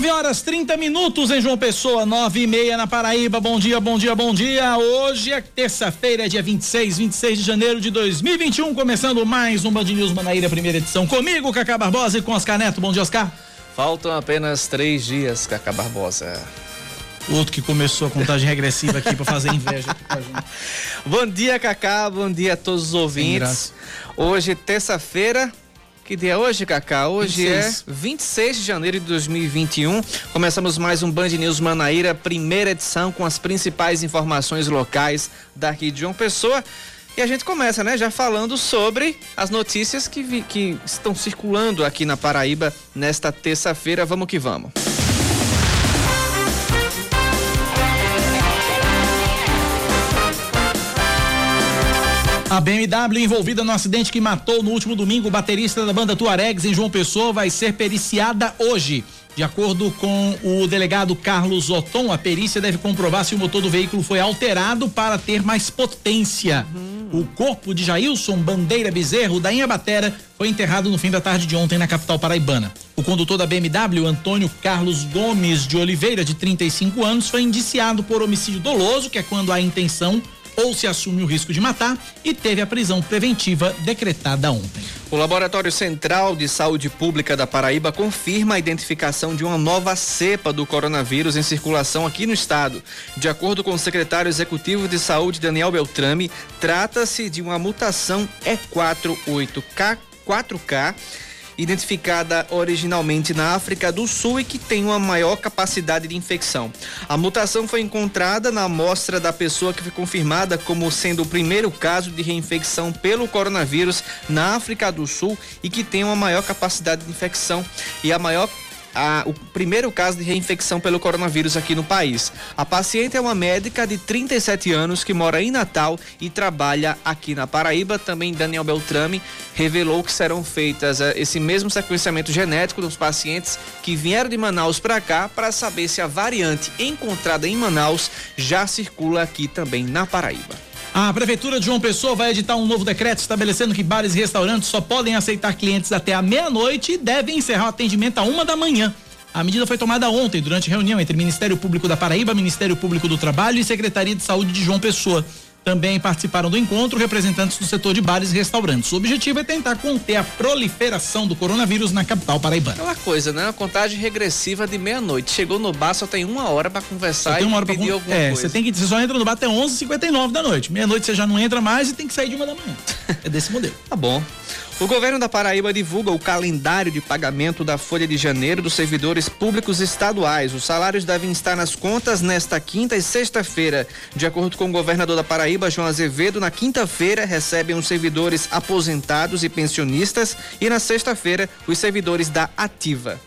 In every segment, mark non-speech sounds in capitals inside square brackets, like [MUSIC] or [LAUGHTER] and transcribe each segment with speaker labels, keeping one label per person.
Speaker 1: 9 horas 30 minutos em João Pessoa, 9 e meia na Paraíba. Bom dia, bom dia, bom dia. Hoje é terça-feira, dia 26, 26 de janeiro de 2021. Começando mais um Band News Manaíra, primeira edição. Comigo, Cacá Barbosa e com Oscar Neto. Bom dia, Oscar.
Speaker 2: Faltam apenas três dias, Cacá Barbosa.
Speaker 1: Outro que começou a contagem regressiva aqui para fazer inveja aqui com a gente. [LAUGHS]
Speaker 2: Bom dia, Cacá. Bom dia a todos os ouvintes. Hoje, terça-feira, que dia é hoje, Cacá? Hoje 26. é 26 de janeiro de 2021. Começamos mais um Band News Manaíra, primeira edição com as principais informações locais daqui de João Pessoa. E a gente começa, né, já falando sobre as notícias que, vi, que estão circulando aqui na Paraíba nesta terça-feira. Vamos que vamos.
Speaker 1: A BMW envolvida no acidente que matou no último domingo o baterista da banda Tuaregs em João Pessoa vai ser periciada hoje. De acordo com o delegado Carlos Oton, a perícia deve comprovar se o motor do veículo foi alterado para ter mais potência. Uhum. O corpo de Jailson Bandeira Bezerro, da Inhabatera, foi enterrado no fim da tarde de ontem na capital paraibana. O condutor da BMW, Antônio Carlos Gomes de Oliveira, de 35 anos, foi indiciado por homicídio doloso, que é quando há intenção ou se assume o risco de matar e teve a prisão preventiva decretada ontem.
Speaker 2: O Laboratório Central de Saúde Pública da Paraíba confirma a identificação de uma nova cepa do coronavírus em circulação aqui no estado. De acordo com o secretário executivo de Saúde, Daniel Beltrame, trata-se de uma mutação E48K 4K identificada originalmente na África do Sul e que tem uma maior capacidade de infecção. A mutação foi encontrada na amostra da pessoa que foi confirmada como sendo o primeiro caso de reinfecção pelo coronavírus na África do Sul e que tem uma maior capacidade de infecção e a maior a, o primeiro caso de reinfecção pelo coronavírus aqui no país. A paciente é uma médica de 37 anos que mora em Natal e trabalha aqui na Paraíba. Também Daniel Beltrame revelou que serão feitas uh, esse mesmo sequenciamento genético dos pacientes que vieram de Manaus para cá para saber se a variante encontrada em Manaus já circula aqui também na Paraíba.
Speaker 1: A Prefeitura de João Pessoa vai editar um novo decreto estabelecendo que bares e restaurantes só podem aceitar clientes até a meia-noite e devem encerrar o atendimento a uma da manhã. A medida foi tomada ontem, durante reunião entre Ministério Público da Paraíba, Ministério Público do Trabalho e Secretaria de Saúde de João Pessoa. Também participaram do encontro representantes do setor de bares e restaurantes. O objetivo é tentar conter a proliferação do coronavírus na capital paraibana.
Speaker 2: Aquela coisa, né? A contagem regressiva de meia-noite. Chegou no bar, só tem uma hora para conversar
Speaker 1: tem uma hora pedir pra, alguma é, coisa. Você tem que você só entra no bar até 11h59 da noite. Meia-noite você já não entra mais e tem que sair de uma da manhã. [LAUGHS] É desse modelo.
Speaker 2: Tá bom. O governo da Paraíba divulga o calendário de pagamento da folha de janeiro dos servidores públicos estaduais. Os salários devem estar nas contas nesta quinta e sexta-feira. De acordo com o governador da Paraíba, João Azevedo, na quinta-feira recebem os servidores aposentados e pensionistas e na sexta-feira os servidores da Ativa.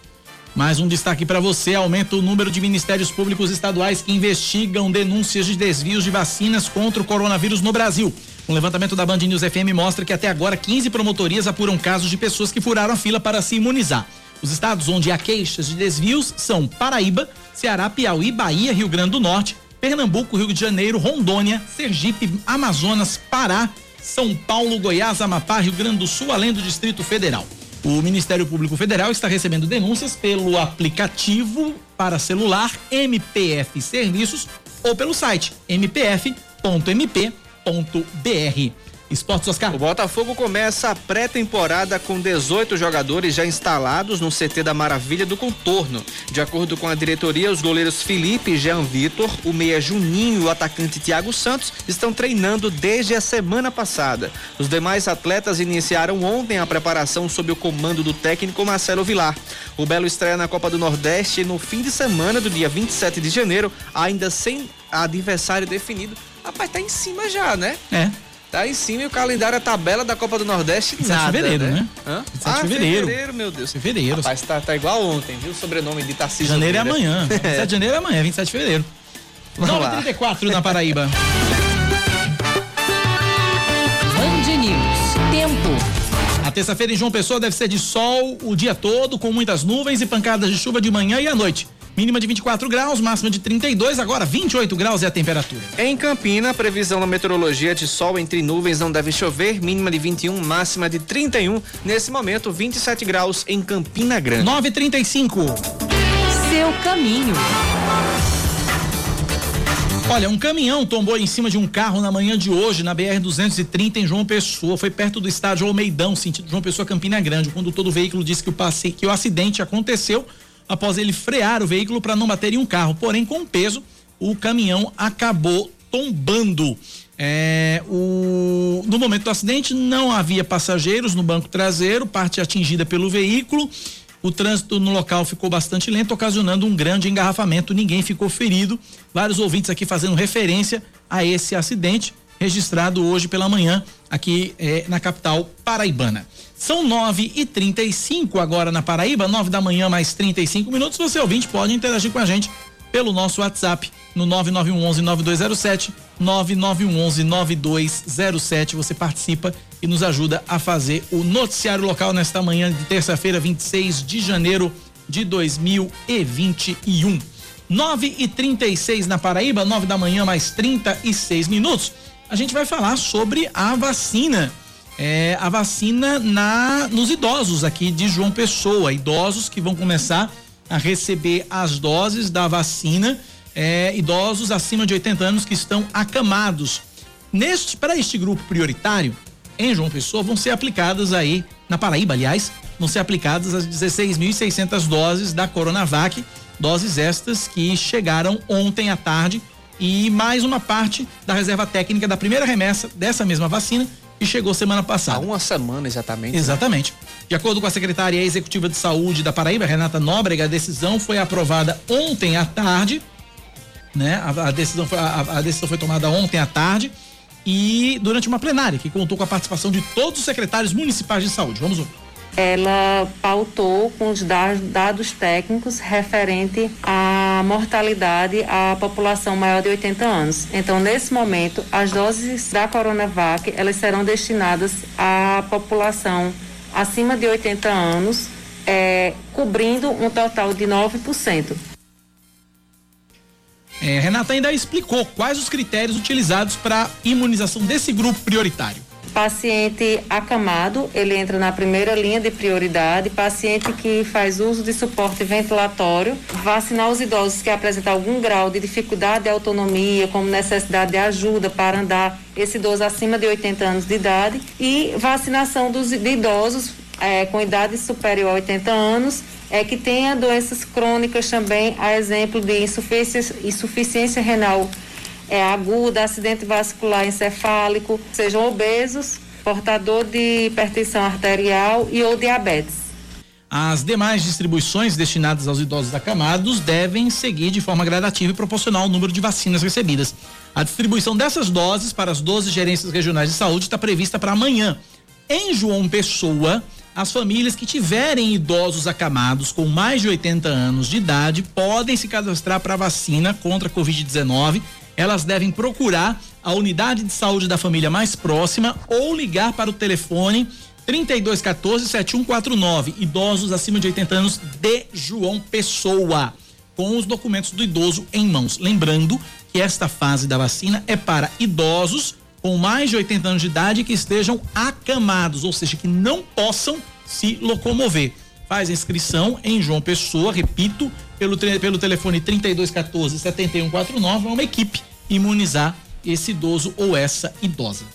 Speaker 1: Mais um destaque para você: aumenta o número de ministérios públicos estaduais que investigam denúncias de desvios de vacinas contra o coronavírus no Brasil. Um levantamento da Band News FM mostra que até agora 15 promotorias apuram casos de pessoas que furaram a fila para se imunizar. Os estados onde há queixas de desvios são Paraíba, Ceará, Piauí, Bahia, Rio Grande do Norte, Pernambuco, Rio de Janeiro, Rondônia, Sergipe, Amazonas, Pará, São Paulo, Goiás, Amapá, Rio Grande do Sul, além do Distrito Federal. O Ministério Público Federal está recebendo denúncias pelo aplicativo para celular MPF Serviços ou pelo site mpf.mp.com br Esportes Oscar.
Speaker 2: O Botafogo começa a pré-temporada com 18 jogadores já instalados no CT da Maravilha do Contorno. De acordo com a diretoria, os goleiros Felipe e Jean Vitor, o meia Juninho e o atacante Thiago Santos estão treinando desde a semana passada. Os demais atletas iniciaram ontem a preparação sob o comando do técnico Marcelo Vilar. O Belo estreia na Copa do Nordeste no fim de semana do dia 27 de janeiro, ainda sem adversário definido Rapaz, tá em cima já, né?
Speaker 1: É.
Speaker 2: Tá em cima e o calendário, a tabela da Copa do Nordeste, 27 nada,
Speaker 1: de fevereiro,
Speaker 2: né?
Speaker 1: né? Hã?
Speaker 2: Ah, fevereiro. fevereiro, meu Deus.
Speaker 1: Fevereiro.
Speaker 2: Rapaz, tá, tá igual ontem, viu? O sobrenome de Tarcísio.
Speaker 1: Janeiro é amanhã. [LAUGHS] 27 de janeiro é amanhã, 27 de fevereiro. Vamos 9 lá. 34 na Paraíba.
Speaker 3: Band News. Tempo.
Speaker 1: A terça-feira em João Pessoa deve ser de sol o dia todo, com muitas nuvens e pancadas de chuva de manhã e à noite. Mínima de 24 graus, máxima de 32, agora 28 graus é a temperatura.
Speaker 2: Em Campina, previsão na meteorologia de sol entre nuvens não deve chover, mínima de 21, máxima de 31. Nesse momento, 27 graus em Campina Grande.
Speaker 1: 9:35.
Speaker 3: seu caminho.
Speaker 1: Olha, um caminhão tombou em cima de um carro na manhã de hoje na BR-230 em João Pessoa. Foi perto do estádio Almeidão, sentido João Pessoa Campina Grande. O condutor do veículo disse que o, passe... que o acidente aconteceu após ele frear o veículo para não bater em um carro. Porém, com peso, o caminhão acabou tombando. É, o... No momento do acidente, não havia passageiros no banco traseiro, parte atingida pelo veículo. O trânsito no local ficou bastante lento, ocasionando um grande engarrafamento. Ninguém ficou ferido. Vários ouvintes aqui fazendo referência a esse acidente registrado hoje pela manhã aqui eh, na capital paraibana. São nove e trinta e cinco agora na Paraíba, nove da manhã mais 35 minutos. Você ouvinte pode interagir com a gente pelo nosso WhatsApp no 9911 9207 9911 9207. Você participa e nos ajuda a fazer o noticiário local nesta manhã de terça-feira, 26 de janeiro de 2021. 9 e 36 na Paraíba, 9 da manhã, mais 36 minutos. A gente vai falar sobre a vacina. É, a vacina na nos idosos aqui de João Pessoa. Idosos que vão começar a receber as doses da vacina. É, idosos acima de 80 anos que estão acamados. Neste, para este grupo prioritário, em João Pessoa vão ser aplicadas aí, na Paraíba, aliás, vão ser aplicadas as 16.600 doses da Coronavac, doses estas que chegaram ontem à tarde e mais uma parte da reserva técnica da primeira remessa dessa mesma vacina que chegou semana passada. Há
Speaker 2: uma semana exatamente.
Speaker 1: Né? Exatamente. Né? De acordo com a secretária executiva de saúde da Paraíba, Renata Nóbrega, a decisão foi aprovada ontem à tarde, né? A, a decisão foi, a, a decisão foi tomada ontem à tarde e durante uma plenária que contou com a participação de todos os secretários municipais de saúde. Vamos ouvir.
Speaker 4: Ela pautou com os dados técnicos referente à mortalidade à população maior de 80 anos. Então, nesse momento, as doses da Coronavac elas serão destinadas à população acima de 80 anos, é, cobrindo um total de 9%.
Speaker 1: É, Renata ainda explicou quais os critérios utilizados para imunização desse grupo prioritário.
Speaker 4: Paciente acamado, ele entra na primeira linha de prioridade. Paciente que faz uso de suporte ventilatório. Vacinar os idosos que apresentam algum grau de dificuldade de autonomia, como necessidade de ajuda para andar, esse idoso acima de 80 anos de idade. E vacinação dos de idosos é, com idade superior a 80 anos é que tenha doenças crônicas também, a exemplo de insuficiência, insuficiência renal é, aguda, acidente vascular encefálico, sejam obesos, portador de hipertensão arterial e ou diabetes.
Speaker 1: As demais distribuições destinadas aos idosos acamados devem seguir de forma gradativa e proporcional ao número de vacinas recebidas. A distribuição dessas doses para as 12 gerências regionais de saúde está prevista para amanhã. Em João Pessoa, as famílias que tiverem idosos acamados com mais de 80 anos de idade podem se cadastrar para vacina contra a Covid-19. Elas devem procurar a unidade de saúde da família mais próxima ou ligar para o telefone 3214 7149. Idosos acima de 80 anos de João Pessoa, com os documentos do idoso em mãos. Lembrando que esta fase da vacina é para idosos com mais de 80 anos de idade que estejam acamados, ou seja, que não possam se locomover. Faz a inscrição em João Pessoa, repito, pelo, pelo telefone 3214 7149, é uma equipe imunizar esse idoso ou essa idosa.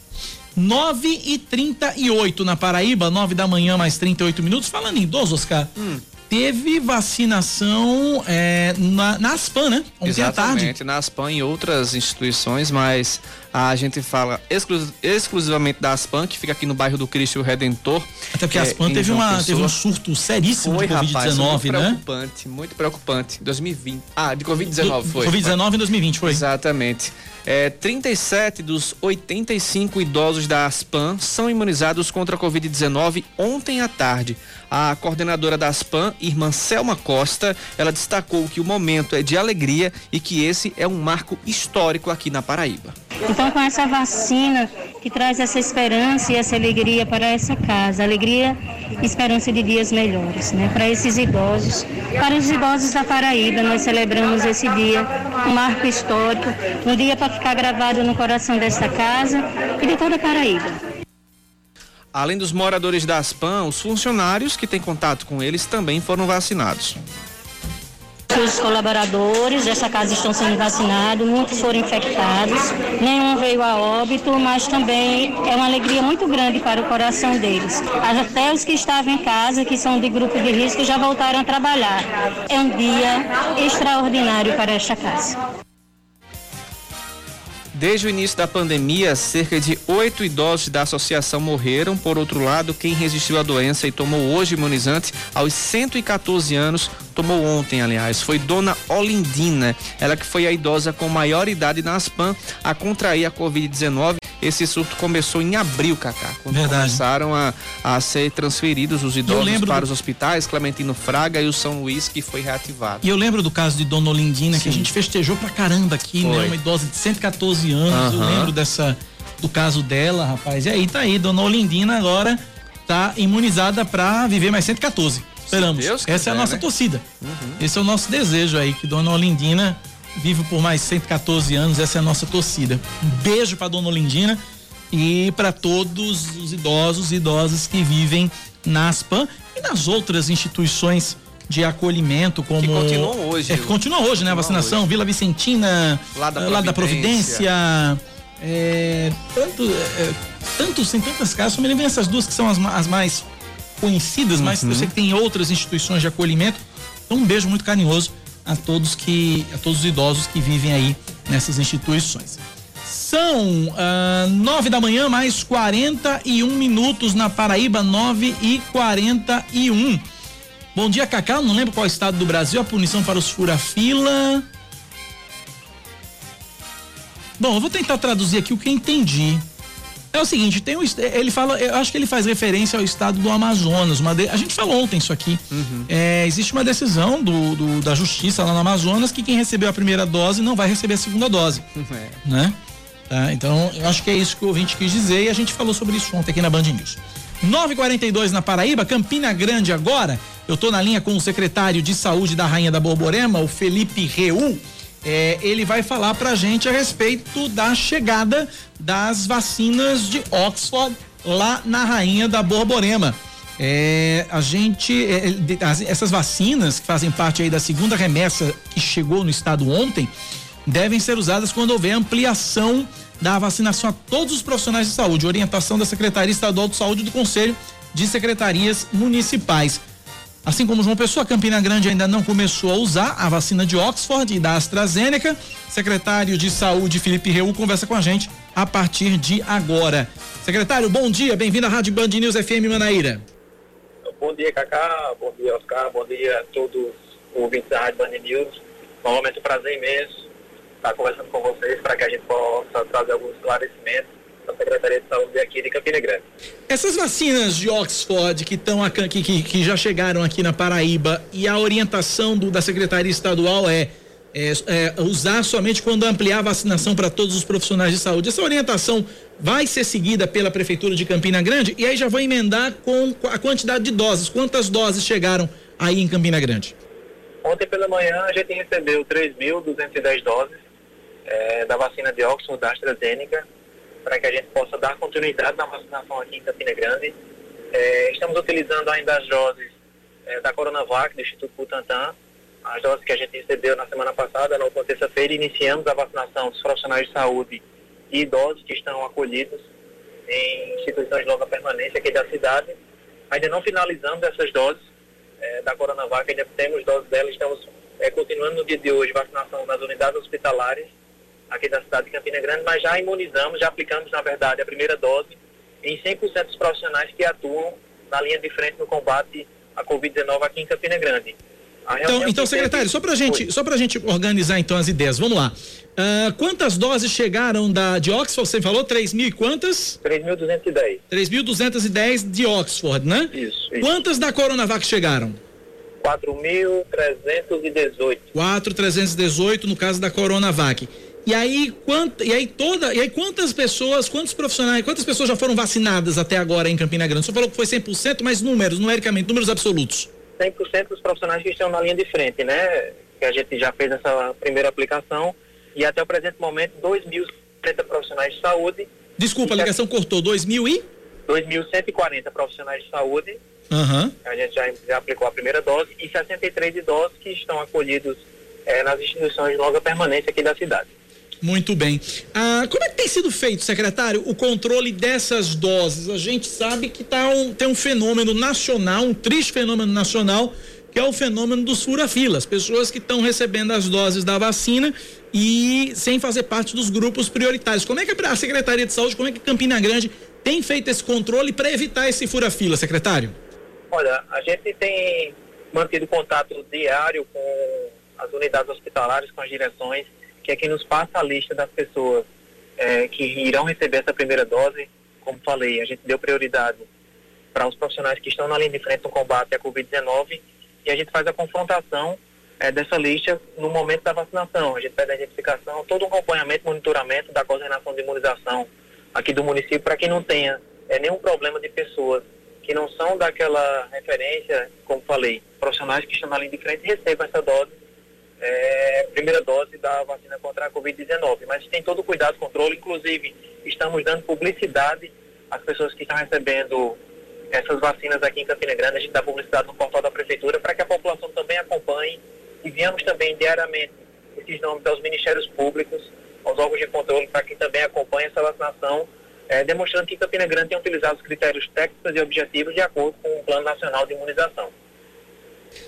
Speaker 1: 9 e 38 na Paraíba, 9 da manhã, mais 38 minutos. Falando em idoso, Oscar, hum teve vacinação é, na, na Aspan, né?
Speaker 2: Ontem Exatamente, na Aspan e outras instituições, mas a gente fala exclus, exclusivamente da Aspan, que fica aqui no bairro do Cristo Redentor.
Speaker 1: Até porque a Aspan é, teve, uma, teve um surto seríssimo foi, de Covid-19, né? Muito
Speaker 2: preocupante, muito preocupante. 2020. Ah, de Covid-19 foi.
Speaker 1: Covid-19 em 2020 foi.
Speaker 2: Exatamente. É, 37 dos 85 idosos da Aspan são imunizados contra a Covid-19 ontem à tarde. A coordenadora da Aspan, irmã Selma Costa, ela destacou que o momento é de alegria e que esse é um marco histórico aqui na Paraíba.
Speaker 5: Então, com essa vacina que traz essa esperança e essa alegria para essa casa, alegria e esperança de dias melhores, né? Para esses idosos, para os idosos da Paraíba, nós celebramos esse dia, um marco histórico, um dia para ficar gravado no coração desta casa e de toda a Paraíba.
Speaker 2: Além dos moradores da Aspan, os funcionários que têm contato com eles também foram vacinados.
Speaker 5: Os colaboradores dessa casa estão sendo vacinados, muitos foram infectados, nenhum veio a óbito, mas também é uma alegria muito grande para o coração deles. Até os que estavam em casa, que são de grupo de risco, já voltaram a trabalhar. É um dia extraordinário para esta casa.
Speaker 2: Desde o início da pandemia, cerca de oito idosos da associação morreram. Por outro lado, quem resistiu à doença e tomou hoje imunizante aos 114 anos, tomou ontem, aliás, foi Dona Olindina. Ela que foi a idosa com maior idade na Aspan a contrair a Covid-19 esse surto começou em abril, Cacá, quando Verdade. começaram a, a ser transferidos os idosos para os hospitais, Clementino Fraga e o São Luís, que foi reativado.
Speaker 1: E eu lembro do caso de Dona Olindina, Sim. que a gente festejou pra caramba aqui, né? foi. né? Uma idosa de 114 anos, eu lembro dessa, do caso dela, rapaz. E aí tá aí, Dona Olindina agora tá imunizada para viver mais 114. Esperamos. Essa quiser, é a nossa né? torcida. Uhum. Esse é o nosso desejo aí, que Dona Olindina vive por mais 114 anos, essa é a nossa torcida. Um beijo para dona Olindina e para todos os idosos e idosas que vivem na ASPAM e nas outras instituições de acolhimento como que
Speaker 2: continuam hoje.
Speaker 1: É, que continuam hoje, né? A vacinação, hoje. Vila Vicentina, lá da, lá da Providência, é, tanto, é, tantos, tem tantas casas, só me lembro essas duas que são as, as mais conhecidas, uhum. mas eu sei que tem outras instituições de acolhimento. Então um beijo muito carinhoso a todos que a todos os idosos que vivem aí nessas instituições. São ah, nove da manhã mais 41 minutos na Paraíba, nove e quarenta e um. Bom dia, Cacá. Não lembro qual estado do Brasil a punição para os fura-fila. Bom, eu vou tentar traduzir aqui o que entendi. É o seguinte, tem um, ele fala, eu acho que ele faz referência ao estado do Amazonas. Uma de, a gente falou ontem isso aqui. Uhum. É, existe uma decisão do, do, da justiça lá no Amazonas que quem recebeu a primeira dose não vai receber a segunda dose. [LAUGHS] É. Né? Tá, então, eu acho que é isso que o ouvinte quis dizer e a gente falou sobre isso ontem aqui na Band News. 942 na Paraíba, Campina Grande agora. Eu tô na linha com o secretário de saúde da Rainha da Borborema, o Felipe Reu é, ele vai falar para a gente a respeito da chegada das vacinas de Oxford lá na Rainha da Borborema. É, a gente, é, essas vacinas que fazem parte aí da segunda remessa que chegou no estado ontem, devem ser usadas quando houver ampliação da vacinação a todos os profissionais de saúde, orientação da Secretaria Estadual de Saúde do Conselho de Secretarias Municipais. Assim como João Pessoa, Campina Grande ainda não começou a usar a vacina de Oxford e da AstraZeneca. Secretário de Saúde Felipe Reu conversa com a gente a partir de agora. Secretário, bom dia, bem-vindo à Rádio Band News FM Manaíra.
Speaker 6: Bom dia, Cacá, bom dia, Oscar, bom dia a todos os ouvintes da Rádio Band News. Novamente um prazer imenso estar conversando com vocês para que a gente possa trazer alguns esclarecimentos da Secretaria de Saúde aqui de Campina Grande.
Speaker 1: Essas vacinas de Oxford que, estão que, que, que já chegaram aqui na Paraíba e a orientação do, da Secretaria Estadual é, é, é, usar somente quando ampliar a vacinação para todos os profissionais de saúde. Essa orientação vai ser seguida pela Prefeitura de Campina Grande e aí já vou emendar com a quantidade de doses. Quantas doses chegaram aí em Campina Grande?
Speaker 6: Ontem pela manhã a gente recebeu 3.210 doses é, da vacina de Oxford da AstraZeneca para que a gente possa dar continuidade na vacinação aqui em Campina Grande. É, estamos utilizando ainda as doses é, da Coronavac, do Instituto Butantan, as doses que a gente recebeu na semana passada, na última terça-feira, iniciamos a vacinação dos profissionais de saúde e idosos que estão acolhidos em instituições de longa permanência aqui da cidade. Ainda não finalizamos essas doses é, da Coronavac, ainda temos doses dela, estamos é, continuando no dia de hoje vacinação nas unidades hospitalares aqui da cidade de Campina Grande, mas já imunizamos, já aplicamos, na verdade, a primeira dose em 100% dos profissionais que atuam na linha de frente no combate à Covid-19 aqui em Campina Grande.
Speaker 1: Então, então secretário, só pra gente, só pra gente organizar então as ideias, vamos lá. Uh, quantas doses chegaram da, de Oxford? Você falou 3 mil e quantas?
Speaker 6: 3.210.
Speaker 1: 3.210 de Oxford, né?
Speaker 6: Isso, isso.
Speaker 1: Quantas da Coronavac chegaram?
Speaker 6: 4.318.
Speaker 1: 4.318 no caso da Coronavac. E aí, quant, e aí toda, e aí quantas pessoas, quantos profissionais, quantas pessoas já foram vacinadas até agora em Campina Grande? Você falou que foi 100%, mas números, numericamente, números absolutos.
Speaker 6: 100% dos profissionais que estão na linha de frente, né? Que a gente já fez essa primeira aplicação e até o presente momento 2.070 profissionais de saúde.
Speaker 1: Desculpa, a ligação cortou, 2.000 e?
Speaker 6: 2.140 profissionais de saúde
Speaker 1: Uhum.
Speaker 6: A gente já, já, aplicou a primeira dose e 63 idosos que estão acolhidos é, nas instituições de longa permanência aqui da cidade.
Speaker 1: Muito bem. Ah, como é que tem sido feito, secretário, o controle dessas doses? A gente sabe que tá um, tem um fenômeno nacional, um triste fenômeno nacional, que é o fenômeno dos fura-filas. Pessoas que estão recebendo as doses da vacina e sem fazer parte dos grupos prioritários. Como é que a Secretaria de Saúde, como é que Campina Grande tem feito esse controle para evitar esse fura-fila, secretário?
Speaker 6: Olha, a gente tem mantido contato diário com as unidades hospitalares, com as direções, que é quem nos passa a lista das pessoas é, que irão receber essa primeira dose. Como falei, a gente deu prioridade para os profissionais que estão na linha de frente no combate à Covid-19 e a gente faz a confrontação é, dessa lista no momento da vacinação. A gente pede a identificação, todo o acompanhamento, monitoramento da coordenação de imunização aqui do município para que não tenha é, nenhum problema de pessoas que não são daquela referência, como falei, profissionais que estão na linha de frente recebam essa dose, é, primeira dose da vacina contra a Covid-19. Mas tem todo o cuidado, controle, inclusive estamos dando publicidade às pessoas que estão recebendo essas vacinas aqui em Campina Grande, a gente dá publicidade no portal da Prefeitura para que a população também acompanhe enviamos também diariamente esses nomes aos ministérios públicos, aos órgãos de controle, para que também acompanhe essa vacinação, é, demonstrando que Campina Grande tem utilizado os critérios técnicos e objetivos de acordo com o Plano Nacional de Imunização.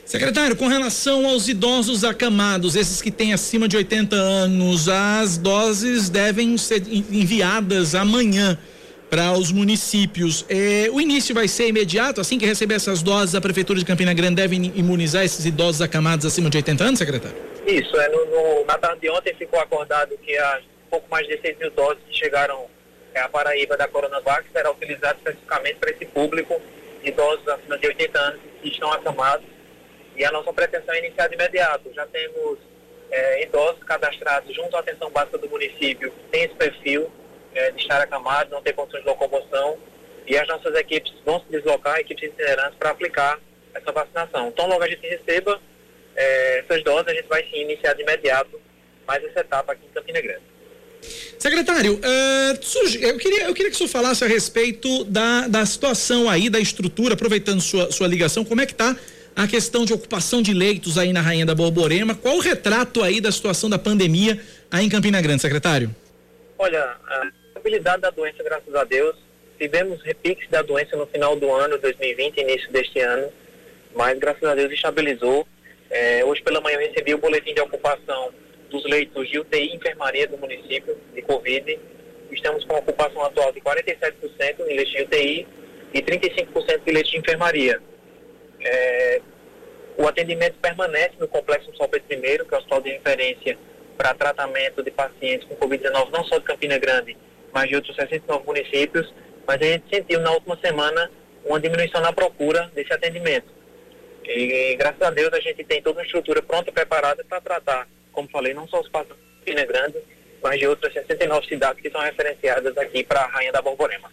Speaker 1: Secretário, com relação aos idosos acamados, esses que têm acima de 80 anos, as doses devem ser enviadas amanhã para os municípios. É, o início vai ser imediato, assim que receber essas doses, a Prefeitura de Campina Grande deve imunizar esses idosos acamados acima de 80 anos, secretário?
Speaker 6: Isso, é, no, no, na tarde de ontem ficou acordado que há pouco mais de 16 mil doses que chegaram é, à Paraíba da Coronavac será utilizado especificamente para esse público idosos acima de 80 anos que estão acamados. E a nossa pretensão é iniciar de imediato. Já temos é, idosos cadastrados junto à atenção básica do município, tem esse perfil, é, de estar acamado, não ter condições de locomoção, e as nossas equipes vão se deslocar, equipes itinerantes, para aplicar essa vacinação. Então, logo a gente receba é, essas doses, a gente vai sim iniciar de imediato mais essa etapa aqui em Campina Grande.
Speaker 1: Secretário, eu, queria, eu queria que o senhor falasse a respeito da, da situação aí, da estrutura, aproveitando sua, sua ligação, como é que está a questão de ocupação de leitos aí na Rainha da Borborema, qual o retrato aí da situação da pandemia aí em Campina Grande, secretário?
Speaker 6: Olha, a estabilidade da doença, graças a Deus. Tivemos repiques da doença no final do ano 2020, início deste ano, mas graças a Deus estabilizou. É, hoje pela manhã eu recebi o boletim de ocupação dos leitos de UTI e enfermaria do município de Covid. Estamos com ocupação atual de 47% em leitos de UTI e 35% de leitos de enfermaria. É, o atendimento permanece no Complexo São Pedro I, que é o hospital de referência para tratamento de pacientes com Covid-19, não só de Campina Grande, mais de outros 69 municípios, mas a gente sentiu na última semana uma diminuição na procura desse atendimento. E graças a Deus a gente tem toda uma estrutura pronta e preparada para tratar, como falei, não só os pacientes de Pina Grande, mas de outras 69 cidades que são referenciadas aqui para a Rainha da Borborema.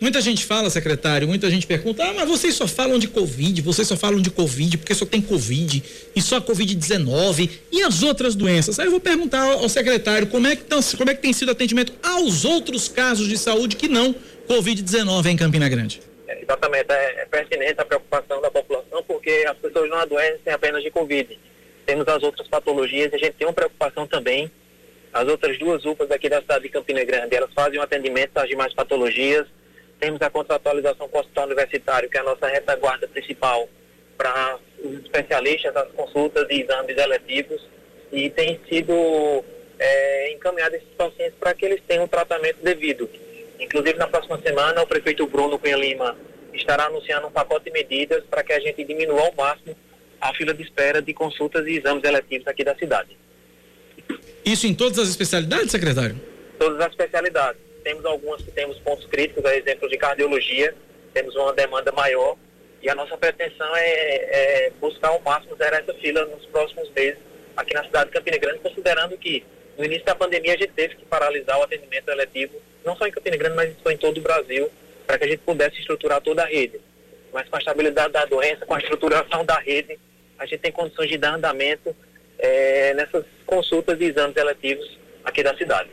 Speaker 1: Muita gente fala, secretário, muita gente pergunta, ah, mas vocês só falam de Covid, vocês só falam de Covid porque só tem Covid e só Covid-19 e as outras doenças. Aí eu vou perguntar ao secretário como é que, tão, como é que tem sido o atendimento aos outros casos de saúde que não Covid-19 em Campina Grande.
Speaker 6: É, exatamente, é, é pertinente a preocupação da população porque as pessoas não adoecem apenas de Covid. Temos as outras patologias a gente tem uma preocupação também. As outras duas UPAs aqui da cidade de Campina Grande, elas fazem um atendimento às demais patologias, temos a contratualização com o hospital universitário, que é a nossa retaguarda principal para os especialistas, as consultas e exames eletivos, e tem sido é, encaminhado esses pacientes para que eles tenham um tratamento devido. Inclusive, na próxima semana, o prefeito Bruno Cunha Lima estará anunciando um pacote de medidas para que a gente diminua ao máximo a fila de espera de consultas e exames eletivos aqui da cidade.
Speaker 1: Isso em todas as especialidades, secretário?
Speaker 6: Todas as especialidades temos algumas que temos pontos críticos, a exemplo de cardiologia, temos uma demanda maior e a nossa pretensão é, é buscar ao máximo zerar essa fila nos próximos meses aqui na cidade de Campina Grande, considerando que no início da pandemia a gente teve que paralisar o atendimento eletivo, não só em Campina Grande, mas em todo o Brasil, para que a gente pudesse estruturar toda a rede. Mas com a estabilidade da doença, com a estruturação da rede, a gente tem condições de dar andamento é, nessas consultas e exames eletivos aqui da cidade.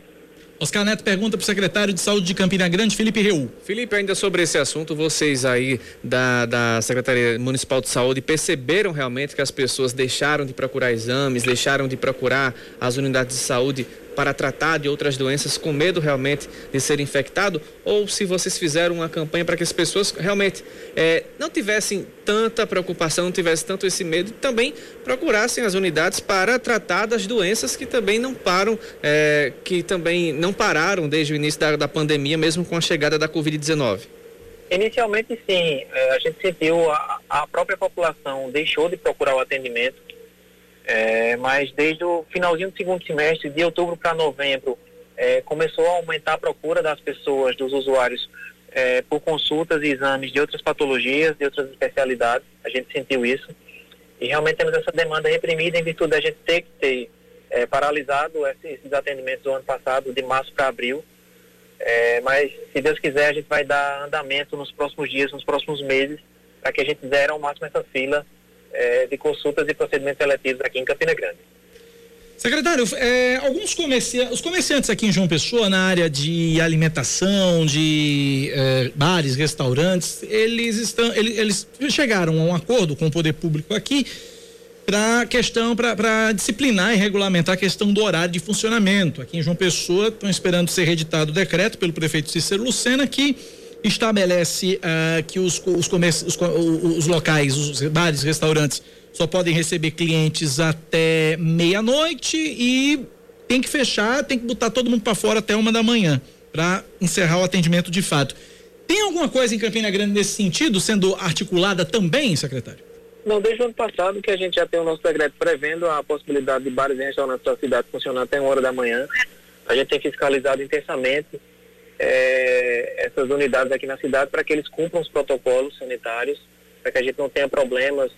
Speaker 1: Oscar Neto pergunta para o secretário de Saúde de Campina Grande, Felipe Reu.
Speaker 2: Felipe, ainda sobre esse assunto, vocês aí da, da Secretaria Municipal de Saúde perceberam realmente que as pessoas deixaram de procurar exames, deixaram de procurar as unidades de saúde para tratar de outras doenças com medo realmente de ser infectado? Ou se vocês fizeram uma campanha para que as pessoas realmente é, não tivessem tanta preocupação, não tivessem tanto esse medo e também procurassem as unidades para tratar das doenças que também não param, é, que também não pararam desde o início da, da pandemia, mesmo com a chegada da Covid-19?
Speaker 6: Inicialmente, sim. É, a gente sentiu a, a própria população deixou de procurar o atendimento é, mas desde o finalzinho do segundo semestre, de outubro para novembro, é, começou a aumentar a procura das pessoas, dos usuários, é, por consultas e exames de outras patologias, de outras especialidades. A gente sentiu isso. E realmente temos essa demanda reprimida em virtude da gente ter que ter é, paralisado esses atendimentos do ano passado, de março para abril. É, mas, se Deus quiser, a gente vai dar andamento nos próximos dias, nos próximos meses, para que a gente zere ao máximo essa fila é, de consultas e procedimentos eletivos aqui em Campina Grande.
Speaker 1: Secretário, é, alguns comerciantes, os comerciantes aqui em João Pessoa, na área de alimentação, de é, bares, restaurantes, eles estão, eles, eles, chegaram a um acordo com o poder público aqui para questão, para disciplinar e regulamentar a questão do horário de funcionamento. Aqui em João Pessoa estão esperando ser reeditado o decreto pelo prefeito Cícero Lucena que estabelece uh, que os, os, os, os locais, os bares, restaurantes, só podem receber clientes até meia-noite e tem que fechar, tem que botar todo mundo para fora até uma da manhã para encerrar o atendimento de fato. Tem alguma coisa em Campina Grande nesse sentido sendo articulada também, secretário?
Speaker 6: Não, desde o ano passado que a gente já tem o nosso decreto prevendo a possibilidade de bares e restaurantes da cidade funcionar até uma hora da manhã. A gente tem fiscalizado intensamente é, essas unidades aqui na cidade para que eles cumpram os protocolos sanitários, para que a gente não tenha problemas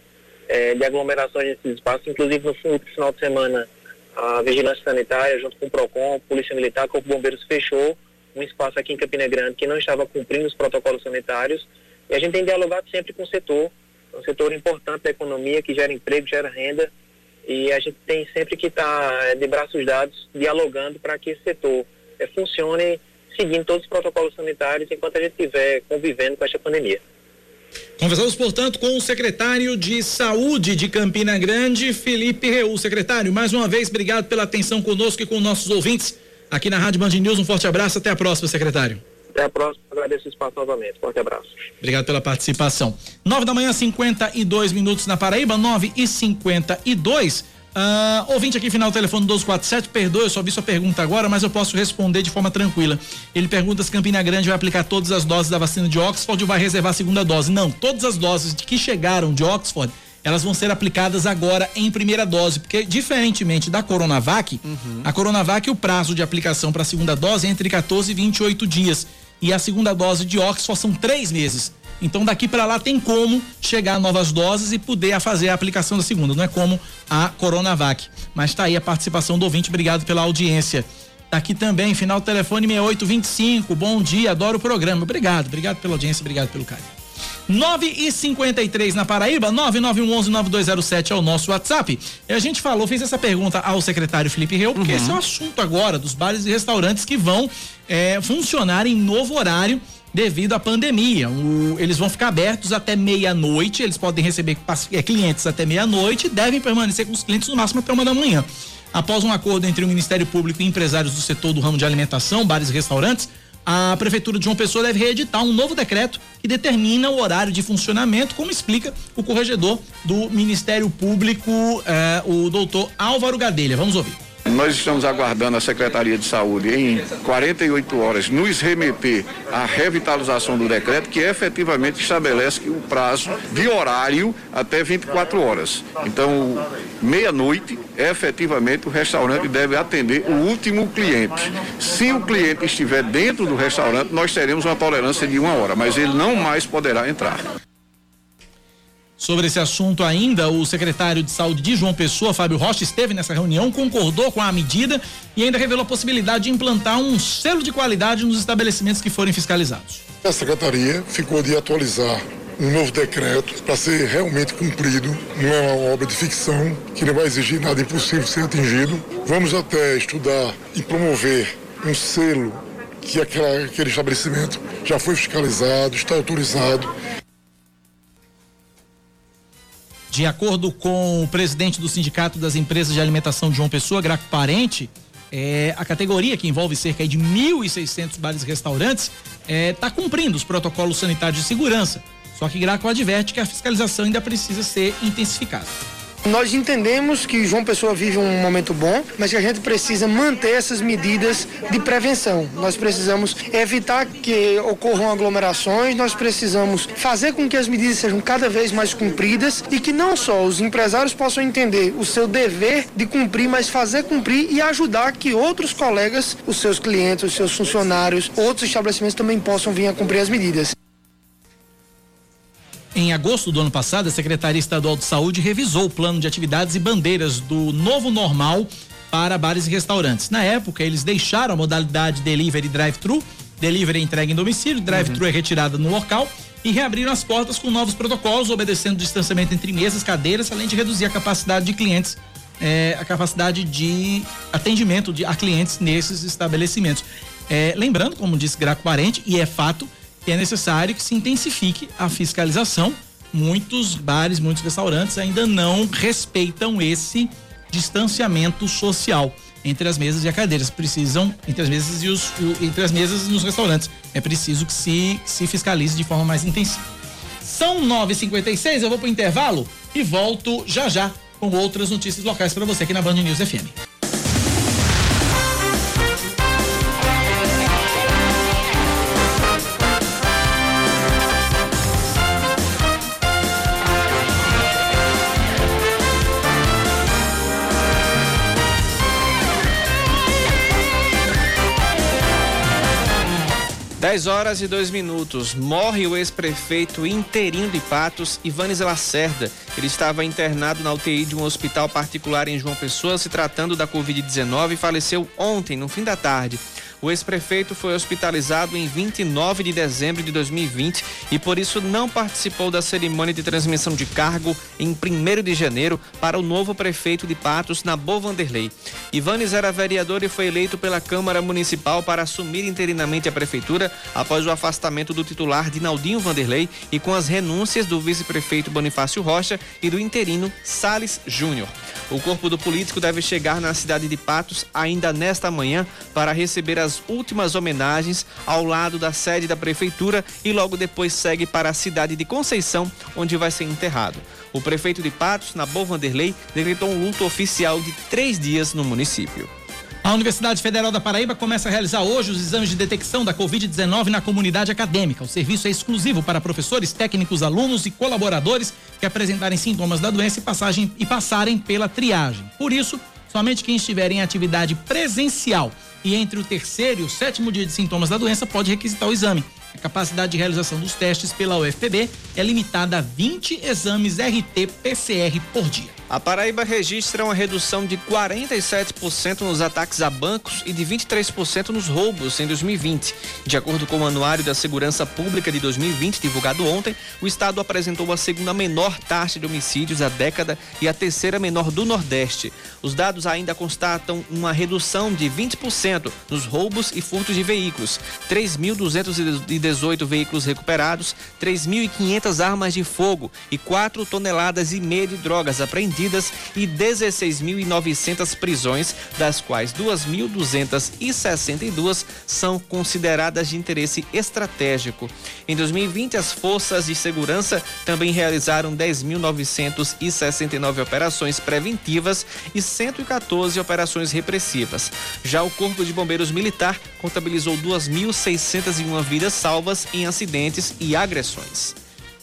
Speaker 6: é, de aglomerações nesses espaços. Inclusive, no final de semana, a Vigilância Sanitária, junto com o PROCON, Polícia Militar, Corpo de Bombeiros, fechou um espaço aqui em Campina Grande que não estava cumprindo os protocolos sanitários. E a gente tem dialogado sempre com o setor, um setor importante da economia, que gera emprego, gera renda, e a gente tem sempre que estar tá, é, de braços dados, dialogando para que esse setor é, funcione seguindo todos os protocolos sanitários enquanto a gente estiver convivendo com esta pandemia.
Speaker 1: Conversamos, portanto, com o secretário de Saúde de Campina Grande, Felipe Reu. Secretário, mais uma vez, obrigado pela atenção conosco e com nossos ouvintes aqui na Rádio Band News. Um forte abraço, até a próxima, secretário.
Speaker 6: Até a próxima, agradeço o espaço novamente. Forte abraço.
Speaker 1: Obrigado pela participação. Nove da manhã, 52 minutos na Paraíba, nove e cinquenta e dois. Uh, ouvinte aqui, final do telefone 1247, perdoe, eu só vi sua pergunta agora, mas eu posso responder de forma tranquila. Ele pergunta se Campina Grande vai aplicar todas as doses da vacina de Oxford ou vai reservar a segunda dose. Não, todas as doses que chegaram de Oxford, elas vão ser aplicadas agora em primeira dose, porque diferentemente da Coronavac, uhum. a Coronavac, o prazo de aplicação para a segunda dose é entre 14 e 28 dias. E a segunda dose de Oxford são três meses. Então daqui para lá tem como chegar novas doses e poder fazer a aplicação da segunda. Não é como a Coronavac. Mas está aí a participação do ouvinte. Obrigado pela audiência. Tá aqui também, final do telefone 6825. Bom dia, adoro o programa. Obrigado, obrigado pela audiência, obrigado pelo carinho. 9 e 53 na Paraíba, 9911-9207 é o nosso WhatsApp. E a gente falou, fez essa pergunta ao secretário Felipe Reu, porque uhum. esse é o assunto agora dos bares e restaurantes que vão é, funcionar em novo horário devido à pandemia. O, eles vão ficar abertos até meia-noite, eles podem receber é, clientes até meia-noite e devem permanecer com os clientes no máximo até uma da manhã. Após um acordo entre o Ministério Público e empresários do setor do ramo de alimentação, bares e restaurantes, a Prefeitura de João Pessoa deve reeditar um novo decreto que determina o horário de funcionamento, como explica o corregedor do Ministério Público, eh, o doutor Álvaro Gadelha. Vamos ouvir.
Speaker 7: Nós estamos aguardando a Secretaria de Saúde em 48 horas nos remeter à revitalização do decreto que efetivamente estabelece o prazo de horário até 24 horas. Então, meia-noite, efetivamente o restaurante deve atender o último cliente. Se o cliente estiver dentro do restaurante, nós teremos uma tolerância de uma hora, mas ele não mais poderá entrar.
Speaker 1: Sobre esse assunto ainda, o secretário de Saúde de João Pessoa, Fábio Rocha, esteve nessa reunião, concordou com a medida e ainda revelou a possibilidade de implantar um selo de qualidade nos estabelecimentos que forem fiscalizados.
Speaker 8: A secretaria ficou de atualizar um novo decreto para ser realmente cumprido. Não é uma obra de ficção que não vai exigir nada impossível ser atingido. Vamos até estudar e promover um selo que aquela, aquele estabelecimento já foi fiscalizado, está autorizado.
Speaker 1: De acordo com o presidente do Sindicato das Empresas de Alimentação de João Pessoa, Graco Parente, é, a categoria que envolve cerca de 1.600 bares e restaurantes está é, tá cumprindo os protocolos sanitários de segurança. Só que Graco adverte que a fiscalização ainda precisa ser intensificada.
Speaker 9: Nós entendemos que João Pessoa vive um momento bom, mas que a gente precisa manter essas medidas de prevenção. Nós precisamos evitar que ocorram aglomerações, nós precisamos fazer com que as medidas sejam cada vez mais cumpridas e que não só os empresários possam entender o seu dever de cumprir, mas fazer cumprir e ajudar que outros colegas, os seus clientes, os seus funcionários, outros estabelecimentos também possam vir a cumprir as medidas.
Speaker 1: Em agosto do ano passado, a Secretaria Estadual de Saúde revisou o plano de atividades e bandeiras do novo normal para bares e restaurantes. Na época, eles deixaram a modalidade delivery e drive-thru, delivery entrega em domicílio, drive-thru uhum. é retirada no local e reabriram as portas com novos protocolos, obedecendo o distanciamento entre mesas, cadeiras, além de reduzir a capacidade de clientes, é, a capacidade de atendimento de, a clientes nesses estabelecimentos. É, lembrando, como disse Graco Parente, e é fato, que é necessário que se intensifique a fiscalização. Muitos bares, muitos restaurantes ainda não respeitam esse distanciamento social entre as mesas e as cadeiras. Precisam, entre as mesas e os, entre as mesas nos restaurantes. É preciso que se, que se fiscalize de forma mais intensiva. São 9h56, eu vou para o intervalo e volto já já com outras notícias locais para você aqui na Band News FM.
Speaker 2: 10 horas e 2 minutos. Morre o ex-prefeito interino de Patos, Ivanes Lacerda. Ele estava internado na UTI de um hospital particular em João Pessoa, se tratando da Covid-19 e faleceu ontem, no fim da tarde. O ex-prefeito foi hospitalizado em 29 de dezembro de 2020 e por isso não participou da cerimônia de transmissão de cargo em 1 de janeiro para o novo prefeito de Patos, Nabô Vanderlei. Ivanes era vereador e foi eleito pela Câmara Municipal para assumir interinamente a prefeitura após o afastamento do titular Dinaldinho Vanderlei e com as renúncias do vice-prefeito Bonifácio Rocha e do interino Sales Júnior. O corpo do político deve chegar na cidade de Patos ainda nesta manhã para receber as últimas homenagens ao lado da sede da prefeitura e logo depois segue para a cidade de Conceição, onde vai ser enterrado. O prefeito de Patos, Nabor Vanderlei, decretou um luto oficial de três dias no município.
Speaker 1: A Universidade Federal da Paraíba começa a realizar hoje os exames de detecção da Covid-19 na comunidade acadêmica. O serviço é exclusivo para professores, técnicos, alunos e colaboradores que apresentarem sintomas da doença e, passagem, e passarem pela triagem. Por isso, somente quem estiver em atividade presencial e entre o terceiro e o sétimo dia de sintomas da doença pode requisitar o exame. A capacidade de realização dos testes pela UFPB é limitada a 20 exames RT-PCR por dia.
Speaker 2: A Paraíba registra uma redução de 47% nos ataques a bancos e de 23% nos roubos em 2020. De acordo com o Anuário da Segurança Pública de 2020, divulgado ontem, o estado apresentou a segunda menor taxa de homicídios da década e a terceira menor do Nordeste. Os dados ainda constatam uma redução de 20% nos roubos e furtos de veículos, 3.218 veículos recuperados, 3.500 armas de fogo e 4 toneladas e meia de drogas apreendidas e 16.900 prisões, das quais 2.262 são consideradas de interesse estratégico. Em 2020, as forças de segurança também realizaram 10.969 operações preventivas e 114 operações repressivas. Já o Corpo de Bombeiros Militar contabilizou 2.601 vidas salvas em acidentes e agressões.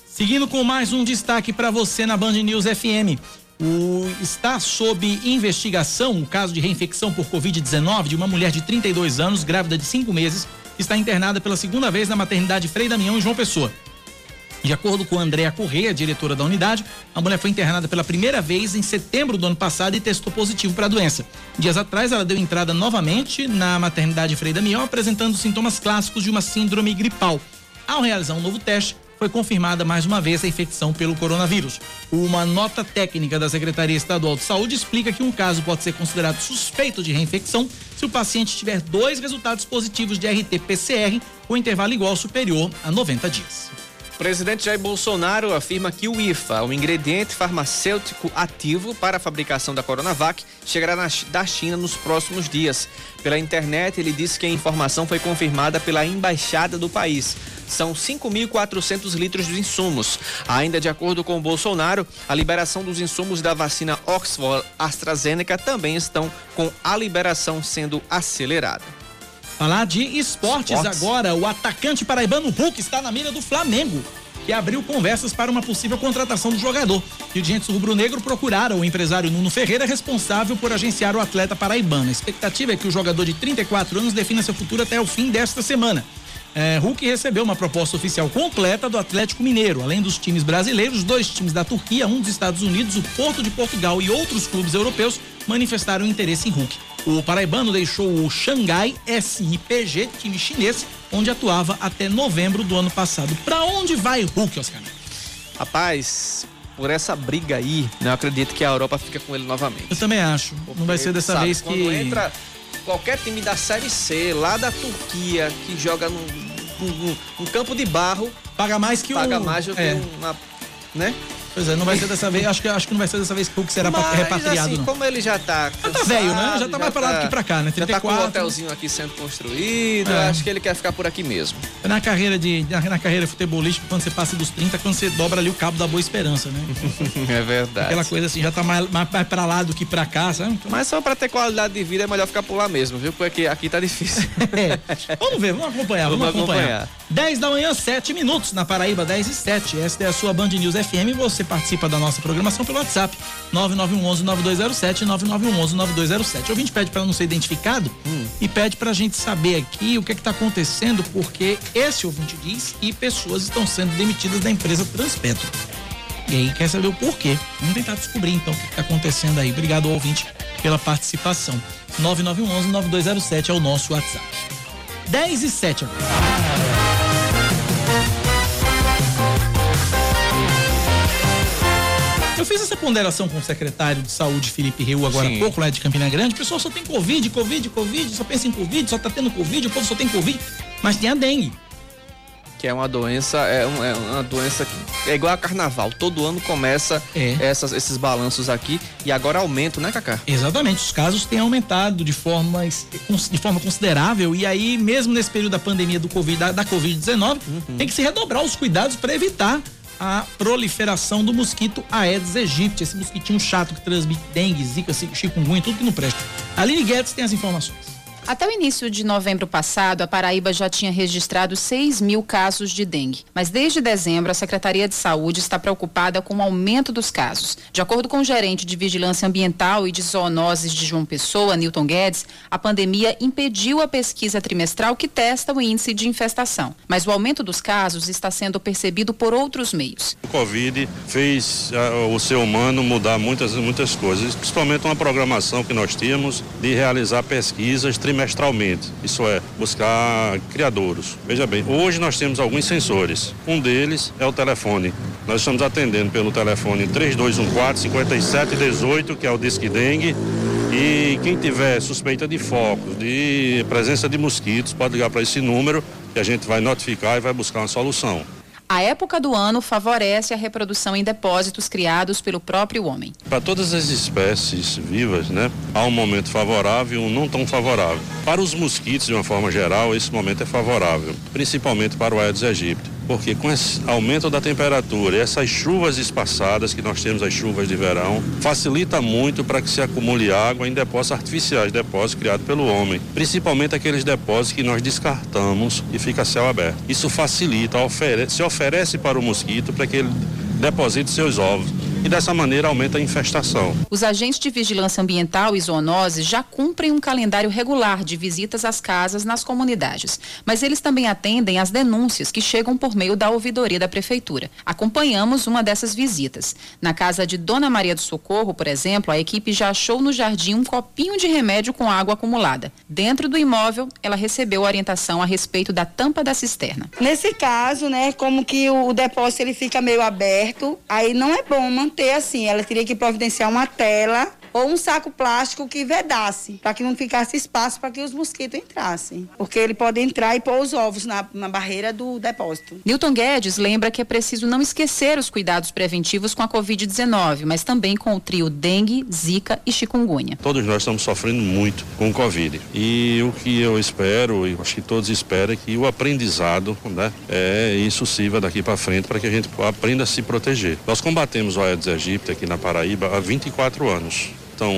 Speaker 1: Seguindo com mais um destaque para você na Band News FM. O, está sob investigação o caso de reinfecção por Covid-19 de uma mulher de 32 anos, grávida de cinco meses, que está internada pela segunda vez na maternidade Frei Damião, em João Pessoa. De acordo com Andréa Correia, diretora da unidade, a mulher foi internada pela primeira vez em setembro do ano passado e testou positivo para a doença. Dias atrás, ela deu entrada novamente na maternidade Frei Damião, apresentando sintomas clássicos de uma síndrome gripal. Ao realizar um novo teste, foi confirmada mais uma vez a infecção pelo coronavírus. Uma nota técnica da Secretaria Estadual de Saúde explica que um caso pode ser considerado suspeito de reinfecção se o paciente tiver dois resultados positivos de RT-PCR com intervalo igual ou superior a 90 dias.
Speaker 2: O presidente Jair Bolsonaro afirma que o IFA, o ingrediente farmacêutico ativo para a fabricação da Coronavac, chegará na, da China nos próximos dias. Pela internet, ele disse que a informação foi confirmada pela embaixada do país. São 5.400 litros de insumos. Ainda de acordo com Bolsonaro, a liberação dos insumos da vacina Oxford AstraZeneca também estão com a liberação sendo acelerada.
Speaker 1: Falar de esportes, esportes, agora. O atacante paraibano Hulk está na mira do Flamengo, que abriu conversas para uma possível contratação do jogador. E o Dirigentes Rubro-Negro procuraram o empresário Nuno Ferreira, responsável por agenciar o atleta paraibano. A expectativa é que o jogador de 34 anos defina seu futuro até o fim desta semana. É, Hulk recebeu uma proposta oficial completa do Atlético Mineiro, além dos times brasileiros, dois times da Turquia, um dos Estados Unidos, o Porto de Portugal e outros clubes europeus manifestaram interesse em Hulk. O paraibano deixou o Xangai SIPG, time chinês, onde atuava até novembro do ano passado. Para onde vai Hulk, Oscar?
Speaker 2: Rapaz, por essa briga aí, eu acredito que a Europa fica com ele novamente.
Speaker 1: Eu também acho. Porque, Não vai ser dessa sabe, vez
Speaker 2: quando
Speaker 1: que.
Speaker 2: Quando entra qualquer time da Série C, lá da Turquia, que joga num, num, num campo de barro.
Speaker 1: Paga mais que
Speaker 2: paga
Speaker 1: o.
Speaker 2: Paga mais do é. que uma. Né?
Speaker 1: Pois é, não vai ser dessa vez. Acho que, acho que não vai ser dessa vez que o Hulk será Mas, repatriado. Assim, não.
Speaker 2: como ele já tá.
Speaker 1: Cansado, já tá velho, né? Já tá mais pra lá do que pra cá, né?
Speaker 2: 34. Já tá com um hotelzinho aqui sendo construído. É. Acho que ele quer ficar por aqui mesmo.
Speaker 1: Na carreira de. Na, na, carreira futebolística, quando você passa dos 30, quando você dobra ali o cabo da boa esperança, né? [LAUGHS]
Speaker 2: é verdade.
Speaker 1: Aquela coisa assim, já tá mais, mais, mais pra lá do que pra cá, sabe?
Speaker 2: Então... Mas só pra ter qualidade de vida é melhor ficar por lá mesmo, viu? Porque aqui tá difícil. [LAUGHS]
Speaker 1: é. Vamos ver, vamos acompanhar, vamos, vamos acompanhar. acompanhar. 10 da manhã, 7 minutos na Paraíba, 10 e 7. Esta é a sua Band News FM. Você participa da nossa programação pelo WhatsApp 9911-9207, 9911-9207. O ouvinte pede para não ser identificado hum. e pede para a gente saber aqui o que é está acontecendo, porque esse ouvinte diz que pessoas estão sendo demitidas da empresa Transpetro. E aí quer saber o porquê. Vamos tentar descobrir então o que está acontecendo aí. Obrigado, ouvinte, pela participação. 9911-9207 é o nosso WhatsApp. 10 e 7 agora. Eu fiz essa ponderação com o secretário de saúde, Felipe Rio, agora há pouco, lá de Campina Grande. O pessoal só tem Covid, Covid, Covid, só pensa em Covid, só tá tendo Covid, o povo só tem Covid. Mas tem a dengue.
Speaker 2: Que é uma doença, é, um, é uma doença que é igual a carnaval. Todo ano começa é. essas, esses balanços aqui e agora aumenta, né, Cacá?
Speaker 1: Exatamente. Os casos têm aumentado de forma, de forma considerável. E aí, mesmo nesse período da pandemia do Covid, da, da Covid-19, uhum. tem que se redobrar os cuidados para evitar a proliferação do mosquito Aedes aegypti, esse mosquitinho chato que transmite dengue, zika, chikungunya, tudo que não presta. Aline Guedes tem as informações.
Speaker 10: Até o início de novembro passado, a Paraíba já tinha registrado 6 mil casos de dengue. Mas desde dezembro, a Secretaria de Saúde está preocupada com o aumento dos casos. De acordo com o gerente de Vigilância Ambiental e de Zoonoses de João Pessoa, Newton Guedes, a pandemia impediu a pesquisa trimestral que testa o índice de infestação. Mas o aumento dos casos está sendo percebido por outros meios.
Speaker 11: O Covid fez uh, o ser humano mudar muitas, muitas coisas, principalmente uma programação que nós tínhamos de realizar pesquisas trimestralmente trimestralmente, isso é, buscar criadouros. Veja bem, hoje nós temos alguns sensores. Um deles é o telefone. Nós estamos atendendo pelo telefone 3214-5718, que é o Disque Dengue. E quem tiver suspeita de focos, de presença de mosquitos, pode ligar para esse número que a gente vai notificar e vai buscar uma solução.
Speaker 10: A época do ano favorece a reprodução em depósitos criados pelo próprio homem.
Speaker 11: Para todas as espécies vivas, né, há um momento favorável e um não tão favorável. Para os mosquitos, de uma forma geral, esse momento é favorável, principalmente para o Aedes aegypti porque com esse aumento da temperatura essas chuvas espaçadas que nós temos, as chuvas de verão, facilita muito para que se acumule água em depósitos artificiais, depósitos criados pelo homem, principalmente aqueles depósitos que nós descartamos e fica céu aberto. Isso facilita, oferece, se oferece para o mosquito para que ele deposite seus ovos e dessa maneira aumenta a infestação.
Speaker 10: Os agentes de vigilância ambiental e zoonose já cumprem um calendário regular de visitas às casas nas comunidades, mas eles também atendem às denúncias que chegam por meio da ouvidoria da prefeitura. Acompanhamos uma dessas visitas. Na casa de Dona Maria do Socorro, por exemplo, a equipe já achou no jardim um copinho de remédio com água acumulada. Dentro do imóvel, ela recebeu orientação a respeito da tampa da cisterna.
Speaker 12: Nesse caso, né, como que o, o depósito ele fica meio aberto, aí não é bom manter assim. Ela teria que providenciar uma tela ou um saco plástico que vedasse, para que não ficasse espaço para que os mosquitos entrassem. Porque ele pode entrar e pôr os ovos na, na barreira do depósito.
Speaker 10: Newton Guedes lembra que é preciso não esquecer os cuidados preventivos com a Covid-19, mas também com o trio dengue, zika e chikungunya.
Speaker 11: Todos nós estamos sofrendo muito com o Covid. E o que eu espero, e acho que todos esperam, é que o aprendizado né, é isso sirva daqui para frente para que a gente aprenda a se proteger. Nós combatemos o Aedes aegypti aqui na Paraíba há 24 anos. Então,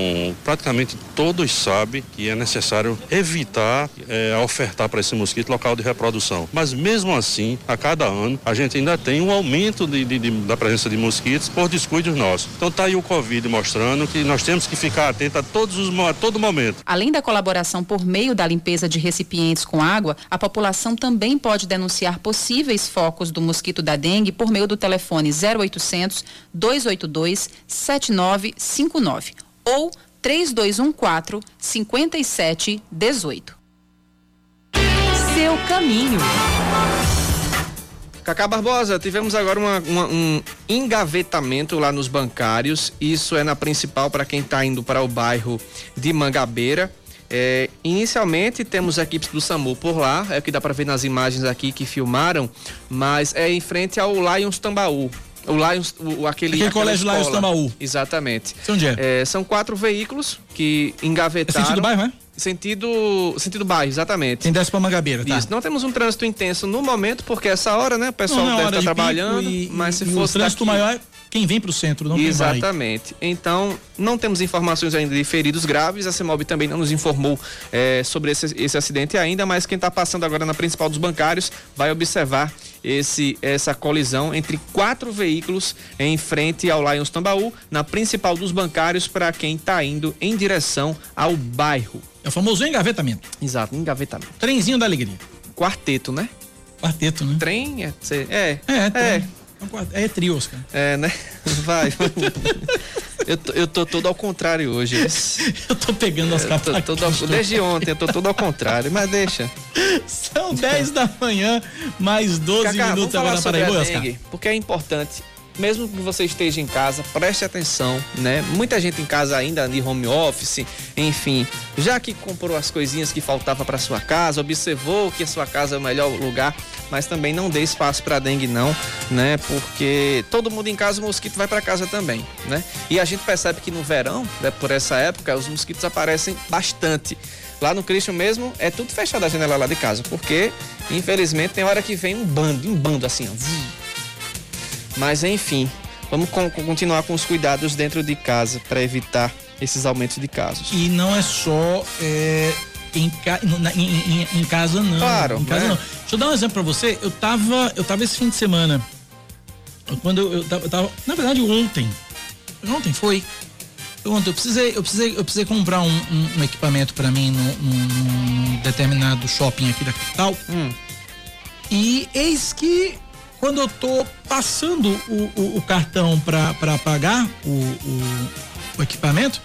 Speaker 11: praticamente todos sabem que é necessário evitar é, ofertar para esse mosquito local de reprodução. Mas mesmo assim, a cada ano, a gente ainda tem um aumento de, de, de, da presença de mosquitos por descuidos nossos. Então está aí o Covid mostrando que nós temos que ficar atentos a, todos os, a todo momento.
Speaker 10: Além da colaboração por meio da limpeza de recipientes com água, a população também pode denunciar possíveis focos do mosquito da dengue por meio do telefone 0800 282 7959 ou 3214 5718.
Speaker 3: Seu caminho.
Speaker 2: Cacá Barbosa, tivemos agora uma, uma, um engavetamento lá nos bancários. Isso é na principal para quem está indo para o bairro de Mangabeira. É, inicialmente temos equipes do SAMU por lá, é o que dá para ver nas imagens aqui que filmaram, mas é em frente ao Lions Tambaú. O Lions, o, aquele,
Speaker 1: aquele colégio
Speaker 2: escola.
Speaker 1: Lions Tambaú.
Speaker 2: Exatamente.
Speaker 1: Isso onde é?
Speaker 2: é? São quatro veículos que engavetaram.
Speaker 1: É sentido bairro, é?
Speaker 2: Sentido, sentido bairro, exatamente.
Speaker 1: Tem desce pra Mangabeira, tá?
Speaker 2: Isso. Não temos um trânsito intenso no momento, porque essa hora, né? O pessoal
Speaker 1: não, não
Speaker 2: deve estar
Speaker 1: de
Speaker 2: trabalhando,
Speaker 1: e,
Speaker 2: mas se
Speaker 1: e
Speaker 2: fosse
Speaker 1: o trânsito
Speaker 2: daqui...
Speaker 1: maior é quem vem para o centro, não.
Speaker 2: Exatamente. Então, não temos informações ainda de feridos graves. A CEMOB também não nos informou é, sobre esse, esse acidente ainda, mas quem está passando agora na principal dos bancários vai observar esse, essa colisão entre quatro veículos em frente ao Lions Tambaú, na principal dos bancários, para quem está indo em direção ao bairro.
Speaker 1: É o famoso engavetamento.
Speaker 2: Exato, engavetamento.
Speaker 1: Trenzinho da alegria.
Speaker 2: Quarteto, né?
Speaker 1: Quarteto, né?
Speaker 2: Trem é. É,
Speaker 1: é,
Speaker 2: é.
Speaker 1: É, é trio, Oscar.
Speaker 2: É, né? [LAUGHS] Vai. eu, tô, eu tô todo ao contrário hoje. [LAUGHS]
Speaker 1: eu tô pegando as capas.
Speaker 2: Desde ontem eu tô todo ao contrário, mas deixa.
Speaker 1: São 10 da manhã, mais 12
Speaker 2: Cacá,
Speaker 1: minutos
Speaker 2: agora
Speaker 1: na Paraíba,
Speaker 2: Oscar. Porque é importante mesmo que você esteja em casa, preste atenção, né? Muita gente em casa ainda de home office, enfim, já que comprou as coisinhas que faltava para sua casa, observou que a sua casa é o melhor lugar, mas também não dê espaço para dengue não, né? Porque todo mundo em casa o mosquito vai para casa também, né? E a gente percebe que no verão, né, por essa época, os mosquitos aparecem bastante. Lá no Cristo mesmo é tudo fechado a janela lá de casa, porque infelizmente tem hora que vem um bando, um bando assim, ó mas enfim, vamos continuar com os cuidados dentro de casa para evitar esses aumentos de casos.
Speaker 1: E não é só é, em, ca... em, em, em, casa, não.
Speaker 2: Claro.
Speaker 1: Em casa,
Speaker 2: né?
Speaker 1: não. Deixa eu dar um exemplo para você. Eu tava, eu tava esse fim de semana. Quando eu, eu, tava, eu tava. Na verdade, ontem. Ontem foi. Ontem eu precisei, eu precisei, eu precisei comprar um, um, um equipamento para mim num, num, determinado shopping aqui da capital.
Speaker 2: Hum.
Speaker 1: E eis que quando eu tô passando o, o, o cartão para pagar o, o, o, equipamento,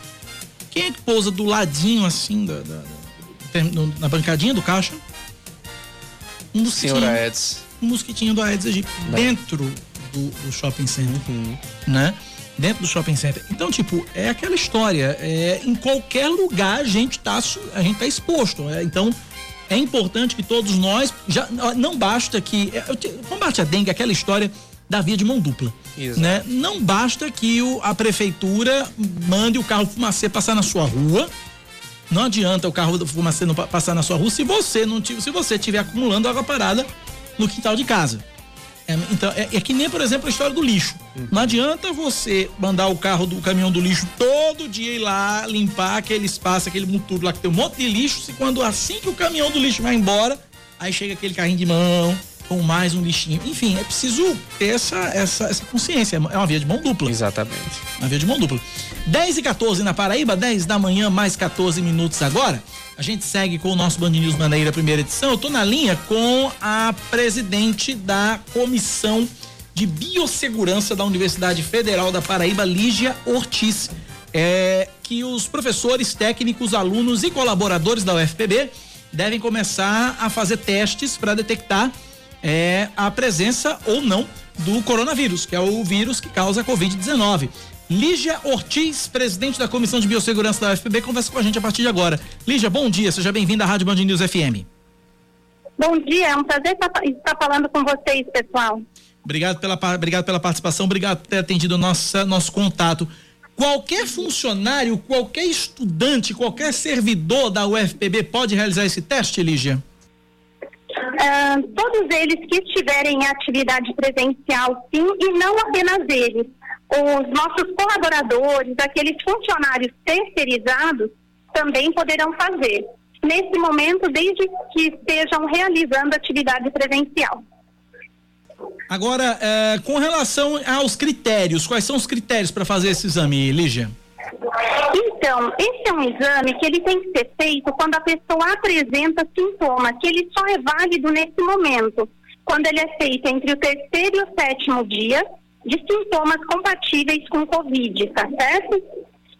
Speaker 1: quem é que pousa do ladinho assim da, da, da na bancadinha do caixa?
Speaker 2: Um mosquitinho. Senhora Eds.
Speaker 1: Um mosquitinho do Aedes aegypti dentro do, do, shopping center,
Speaker 2: uhum.
Speaker 1: né? Dentro do shopping center. Então, tipo, é aquela história. É, em qualquer lugar a gente tá, a gente tá exposto. É, então, é importante que todos nós, já não basta que é, combate a dengue, aquela história da via de mão dupla,
Speaker 2: Exato.
Speaker 1: né? Não basta que o, a prefeitura mande o carro fumacê passar na sua rua. Não adianta o carro do fumacê não passar na sua rua se você não se você estiver acumulando água parada no quintal de casa. É, então, é, é, que nem, por exemplo, a história do lixo. Uhum. Não adianta você mandar o carro do caminhão do lixo todo dia ir lá limpar aquele espaço, aquele mutudo lá que tem um monte de lixo, se quando assim que o caminhão do lixo vai embora, aí chega aquele carrinho de mão, com mais um lixinho. Enfim, é preciso ter essa, essa, essa consciência. É uma via de mão dupla.
Speaker 2: Exatamente.
Speaker 1: Uma via de mão dupla. 10 e 14 na Paraíba, 10 da manhã, mais 14 minutos agora. A gente segue com o nosso Band News Manaíra, primeira edição. Eu tô na linha com a presidente da Comissão de Biossegurança da Universidade Federal da Paraíba, Lígia Ortiz. É, que os professores, técnicos, alunos e colaboradores da UFPB devem começar a fazer testes para detectar é, a presença ou não do coronavírus, que é o vírus que causa a Covid-19. Lígia Ortiz, presidente da Comissão de Biossegurança da UFPB, conversa com a gente a partir de agora. Lígia, bom dia, seja bem-vinda à Rádio Band News FM.
Speaker 13: Bom dia, é um prazer estar falando com vocês, pessoal.
Speaker 1: Obrigado pela, obrigado pela participação, obrigado por ter atendido nossa, nosso contato. Qualquer funcionário, qualquer estudante, qualquer servidor da UFPB pode realizar esse teste, Lígia?
Speaker 13: Uh, todos eles que estiverem em atividade presencial, sim, e não apenas eles. Os nossos colaboradores, aqueles funcionários terceirizados, também poderão fazer. Nesse momento, desde que estejam realizando atividade presencial.
Speaker 1: Agora, é, com relação aos critérios, quais são os critérios para fazer esse exame, Lígia?
Speaker 13: Então, esse é um exame que ele tem que ser feito quando a pessoa apresenta sintomas, que ele só é válido nesse momento, quando ele é feito entre o terceiro e o sétimo dia de sintomas compatíveis com Covid, tá certo?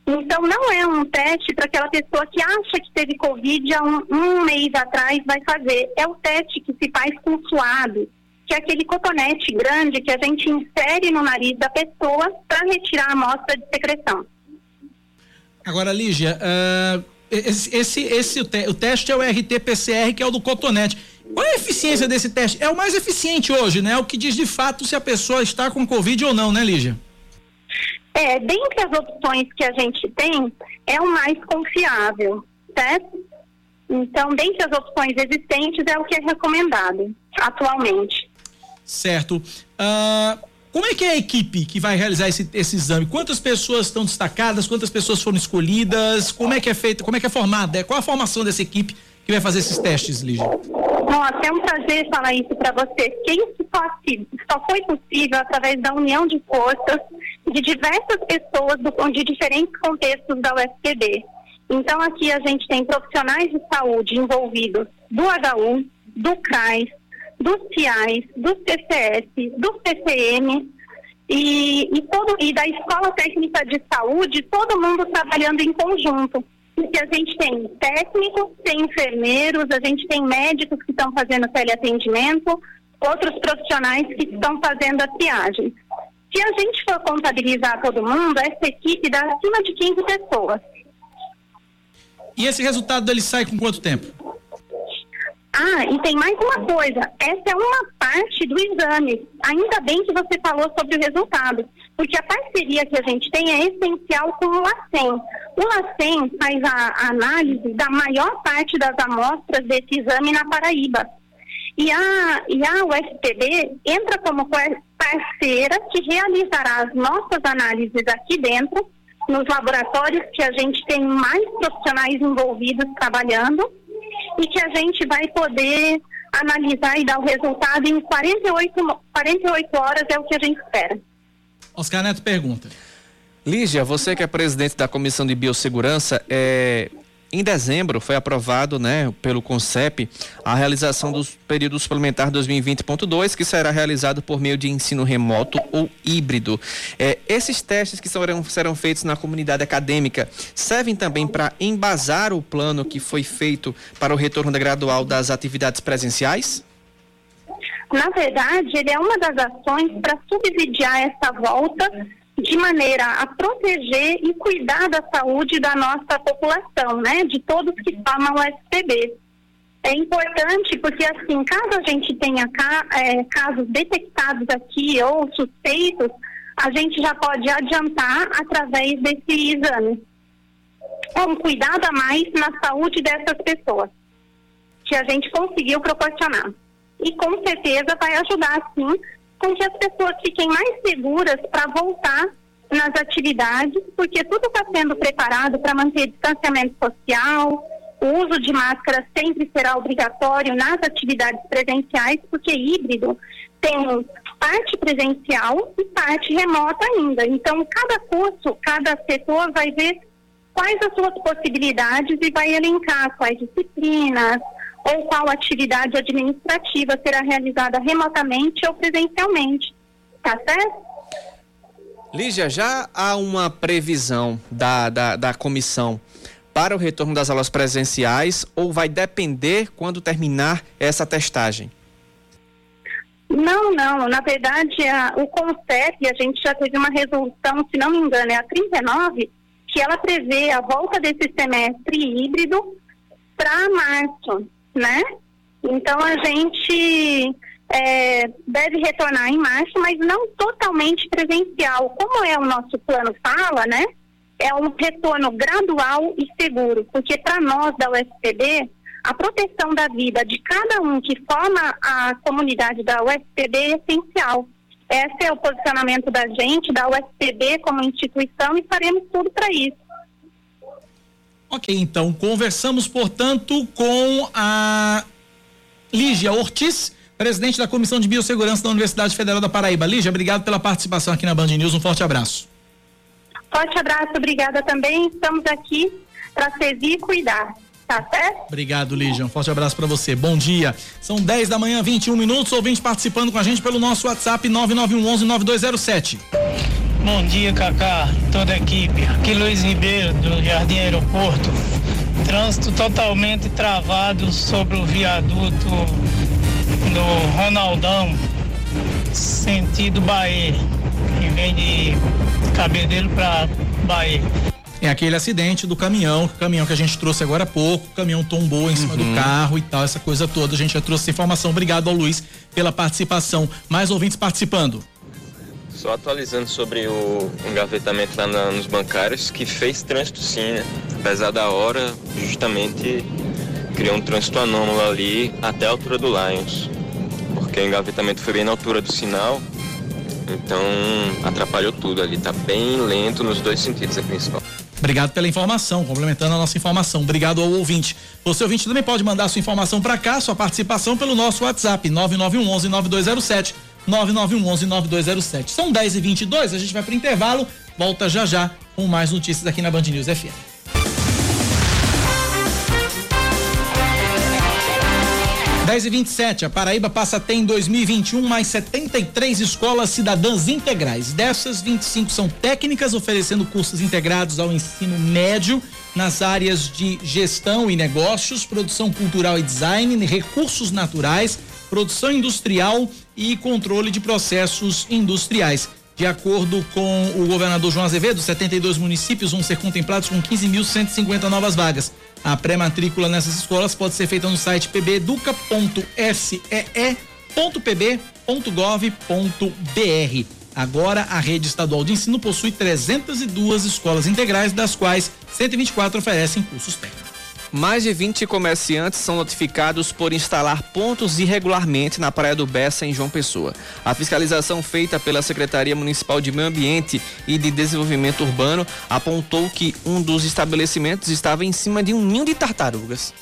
Speaker 13: Então, não é um teste para aquela pessoa que acha que teve Covid há um, um mês atrás vai fazer. É o teste que se faz com suado que é aquele cotonete grande que a gente insere no nariz da pessoa para retirar a amostra de secreção.
Speaker 1: Agora, Lígia, uh, esse, esse, esse o, te, o, teste é o RT-PCR, que é o do cotonete. Qual é a eficiência desse teste? É o mais eficiente hoje, né? O que diz de fato se a pessoa está com Covid ou não, né, Lígia?
Speaker 13: É, dentre as opções que a gente tem, é o mais confiável, certo? Então, dentre as opções existentes, é o que é recomendado atualmente.
Speaker 1: Certo. Uh, como é que é a equipe que vai realizar esse, esse exame? Quantas pessoas estão destacadas? Quantas pessoas foram escolhidas? Como é que é feito? Como é que é formada? Qual a formação dessa equipe que vai fazer esses testes, Lígia?
Speaker 13: Nossa, é um prazer falar isso para você. Que isso só, só foi possível através da união de forças de diversas pessoas do, de diferentes contextos da UFPB. Então, aqui a gente tem profissionais de saúde envolvidos do HU, do CRAS, dos CIAs, dos TCS, do CCM e, e, todo, e da Escola Técnica de Saúde, todo mundo trabalhando em conjunto. Porque a gente tem técnicos, tem enfermeiros, a gente tem médicos que estão fazendo teleatendimento, outros profissionais que estão fazendo a triagem. Se a gente for contabilizar todo mundo, essa equipe dá acima de 15 pessoas.
Speaker 1: E esse resultado dele sai com quanto tempo?
Speaker 13: Ah, e tem mais uma coisa. Essa é uma parte do exame. Ainda bem que você falou sobre o resultado, porque a parceria que a gente tem é essencial com o LACEN. O LACEN faz a, análise da maior parte das amostras desse exame na Paraíba. E a, e a UFPB entra como parceira que realizará as nossas análises aqui dentro, nos laboratórios que a gente tem mais profissionais envolvidos trabalhando e que a gente vai poder analisar e dar o resultado em 48, 48 horas, é o que a gente espera.
Speaker 1: Oscar Neto pergunta.
Speaker 2: Lígia, você que é presidente da Comissão de Biossegurança, é, em dezembro foi aprovado, né, pelo CONCEP, a realização dos períodos suplementar 2020.2, que será realizado por meio de ensino remoto ou híbrido. É, esses testes que serão, serão feitos na comunidade acadêmica servem também para embasar o plano que foi feito para o retorno gradual das atividades presenciais?
Speaker 13: Na verdade, ele é uma das ações para subsidiar essa volta de maneira a proteger e cuidar da saúde da nossa população, né? De todos que formam o SPB. É importante porque, assim, caso a gente tenha é, casos detectados aqui ou suspeitos, a gente já pode adiantar através desse exame. É um cuidado a mais na saúde dessas pessoas que a gente conseguiu proporcionar. E com certeza vai ajudar, sim, com que as pessoas fiquem mais seguras para voltar nas atividades, porque tudo está sendo preparado para manter distanciamento social, o uso de máscara sempre será obrigatório nas atividades presenciais, porque híbrido tem parte presencial e parte remota ainda. Então, cada curso, cada setor vai ver quais as suas possibilidades e vai elencar quais disciplinas ou qual atividade administrativa será realizada remotamente ou presencialmente. Tá certo?
Speaker 2: Lígia, já há uma previsão da, da, da comissão para o retorno das aulas presenciais ou vai depender quando terminar essa testagem?
Speaker 13: Não, não. Na verdade, a, o CONCEP, a gente já teve uma resolução, se não me engano, é a 39, que ela prevê a volta desse semestre híbrido para março, né? Então, a gente é, deve retornar em março, mas não totalmente presencial. Como é o nosso plano fala, né? É um retorno gradual e seguro, porque para nós da UFPB, a proteção da vida de cada um que forma a comunidade da UFPB é essencial. Esse é o posicionamento da gente, da UFPB como instituição, e faremos tudo para isso.
Speaker 1: Ok, então conversamos, portanto, com a Lígia Ortiz, presidente da Comissão de Biossegurança da Universidade Federal da Paraíba. Lígia, obrigado pela participação aqui na Band News. Um forte abraço.
Speaker 13: Forte abraço, obrigada também. Estamos aqui para servir e cuidar. Tá certo?
Speaker 1: Obrigado, Lígia. Um forte abraço para você. Bom dia. São 10 da manhã, 21 minutos. Ouvinte participando com a gente pelo nosso WhatsApp 9911 9207.
Speaker 14: Bom dia, Cacá, toda a equipe. Aqui Luiz Ribeiro, do Jardim Aeroporto. Trânsito totalmente travado sobre o viaduto do Ronaldão, sentido Bahia, que vem de Cabedelo para Bahia.
Speaker 1: É aquele acidente do caminhão, o caminhão que a gente trouxe agora há pouco, o caminhão tombou em cima
Speaker 2: Uhum.
Speaker 1: do carro e tal, essa coisa toda. A gente já trouxe essa informação. Obrigado ao Luiz pela participação. Mais ouvintes participando.
Speaker 15: Só atualizando sobre o engavetamento lá na- nos bancários, que fez trânsito sim, né? Apesar da hora, justamente criou um trânsito anômalo ali até a altura do Lions. Porque o engavetamento foi bem na altura do sinal, então atrapalhou tudo ali. Tá bem lento nos dois sentidos, a principal.
Speaker 1: Obrigado pela informação, complementando a nossa informação. Obrigado ao ouvinte. Você ouvinte também pode mandar sua informação para cá, sua participação pelo nosso WhatsApp 9911 9207 9911 9207. São 10 e 22 a gente vai para intervalo, volta já já com mais notícias aqui na Band News FM. Dez e 27 a Paraíba passa a ter em 2021 mais 73 escolas cidadãs integrais. Dessas, 25 são técnicas, oferecendo cursos integrados ao ensino médio nas áreas de gestão e negócios, produção cultural e design, recursos naturais, produção industrial e controle de processos industriais. De acordo com o governador João Azevedo, 72 municípios vão ser contemplados com 15.150 novas vagas. A pré-matrícula nessas escolas pode ser feita no site pbeduca.see.pb.gov.br. Agora, a rede estadual de ensino possui 302 escolas integrais, das quais 124 oferecem cursos técnicos.
Speaker 2: Mais de 20 comerciantes são notificados por instalar pontos irregularmente na Praia do Bessa, em João Pessoa. A fiscalização feita pela Secretaria Municipal de Meio Ambiente e de Desenvolvimento Urbano apontou que um dos estabelecimentos estava em cima de um ninho de tartarugas.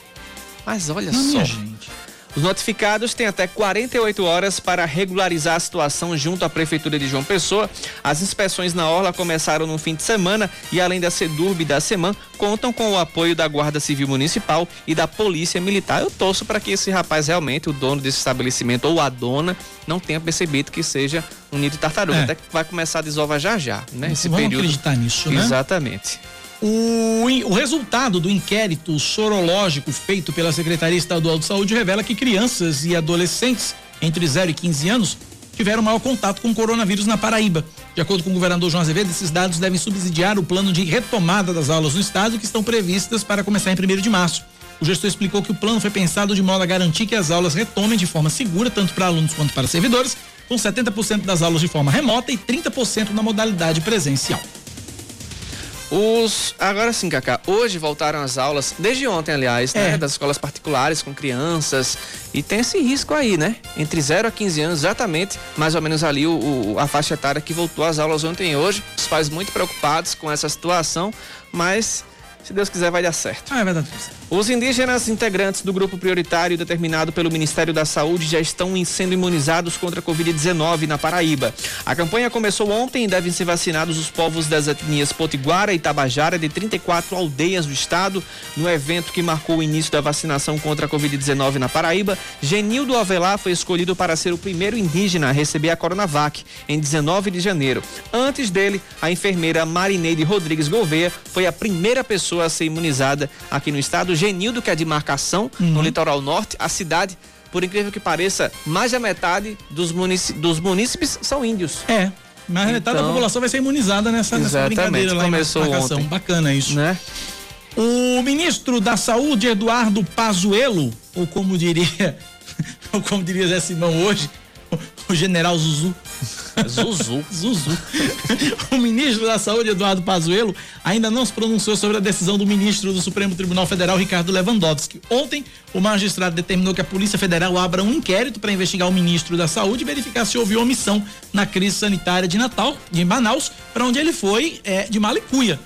Speaker 2: Mas olha
Speaker 1: Não,
Speaker 2: só.
Speaker 1: gente.
Speaker 2: Os notificados têm até 48 horas para regularizar a situação junto à Prefeitura de João Pessoa. As inspeções na Orla começaram no fim de semana e, além da SEDURB e da SEMAN, contam com o apoio da Guarda Civil Municipal e da Polícia Militar. Eu torço para que esse rapaz realmente, o dono desse estabelecimento ou a dona, não tenha percebido que seja um nido de tartaruga.
Speaker 1: É.
Speaker 2: Até que vai começar a desovar já já, né? Esse
Speaker 1: Vamos
Speaker 2: período.
Speaker 1: acreditar nisso, né?
Speaker 2: Exatamente.
Speaker 1: O, o resultado do inquérito sorológico feito pela Secretaria Estadual de Saúde revela que crianças e adolescentes entre 0 e 15 anos tiveram maior contato com o coronavírus na Paraíba. De acordo com o governador João Azevedo, esses dados devem subsidiar o plano de retomada das aulas no estado que estão previstas para começar em 1 de março. O gestor explicou que o plano foi pensado de modo a garantir que as aulas retomem de forma segura, tanto para alunos quanto para servidores, com 70% das aulas de forma remota e 30% na modalidade presencial.
Speaker 2: Os. Agora sim, Cacá. Hoje voltaram as aulas, desde ontem, aliás, né? Das escolas particulares com crianças. E tem esse risco aí, né? Entre 0 a 15 anos, exatamente, mais ou menos ali o, o- a faixa etária que voltou às aulas ontem e hoje. Os pais muito preocupados com essa situação, mas se Deus quiser vai dar certo.
Speaker 1: Ah, vai dar tudo certo.
Speaker 2: Os indígenas integrantes do grupo prioritário determinado pelo Ministério da Saúde já estão sendo imunizados contra a Covid-19 na Paraíba. A campanha começou ontem e devem ser vacinados os povos das etnias Potiguara e Tabajara de 34 aldeias do estado. No evento que marcou o início da vacinação contra a Covid-19 na Paraíba, Genildo Avelar foi escolhido para ser o primeiro indígena a receber a Coronavac em 19 de janeiro. Antes dele, a enfermeira Marineide Rodrigues Gouveia foi a primeira pessoa a ser imunizada aqui no estado. Genildo, que é de marcação, uhum. no litoral norte, a cidade, por incrível que pareça, mais da metade dos, munici dos munícipes são índios.
Speaker 1: É. Mais da metade da então, população vai ser imunizada nessa, nessa brincadeira lá
Speaker 2: Começou em marcação.
Speaker 1: Ontem. Bacana isso. Né? O ministro da Saúde, Eduardo Pazuello, ou como diria, [LAUGHS] ou como diria Zé Simão hoje, o general Zuzu.
Speaker 2: Zuzu. [LAUGHS]
Speaker 1: Zuzu. o ministro da Saúde, Eduardo Pazuello, ainda não se pronunciou sobre a decisão do ministro do Supremo Tribunal Federal, Ricardo Lewandowski. Ontem, o magistrado determinou que a Polícia Federal abra um inquérito para investigar o ministro da Saúde e verificar se houve omissão na crise sanitária de Natal, de Manaus, para onde ele foi é, de Malicuia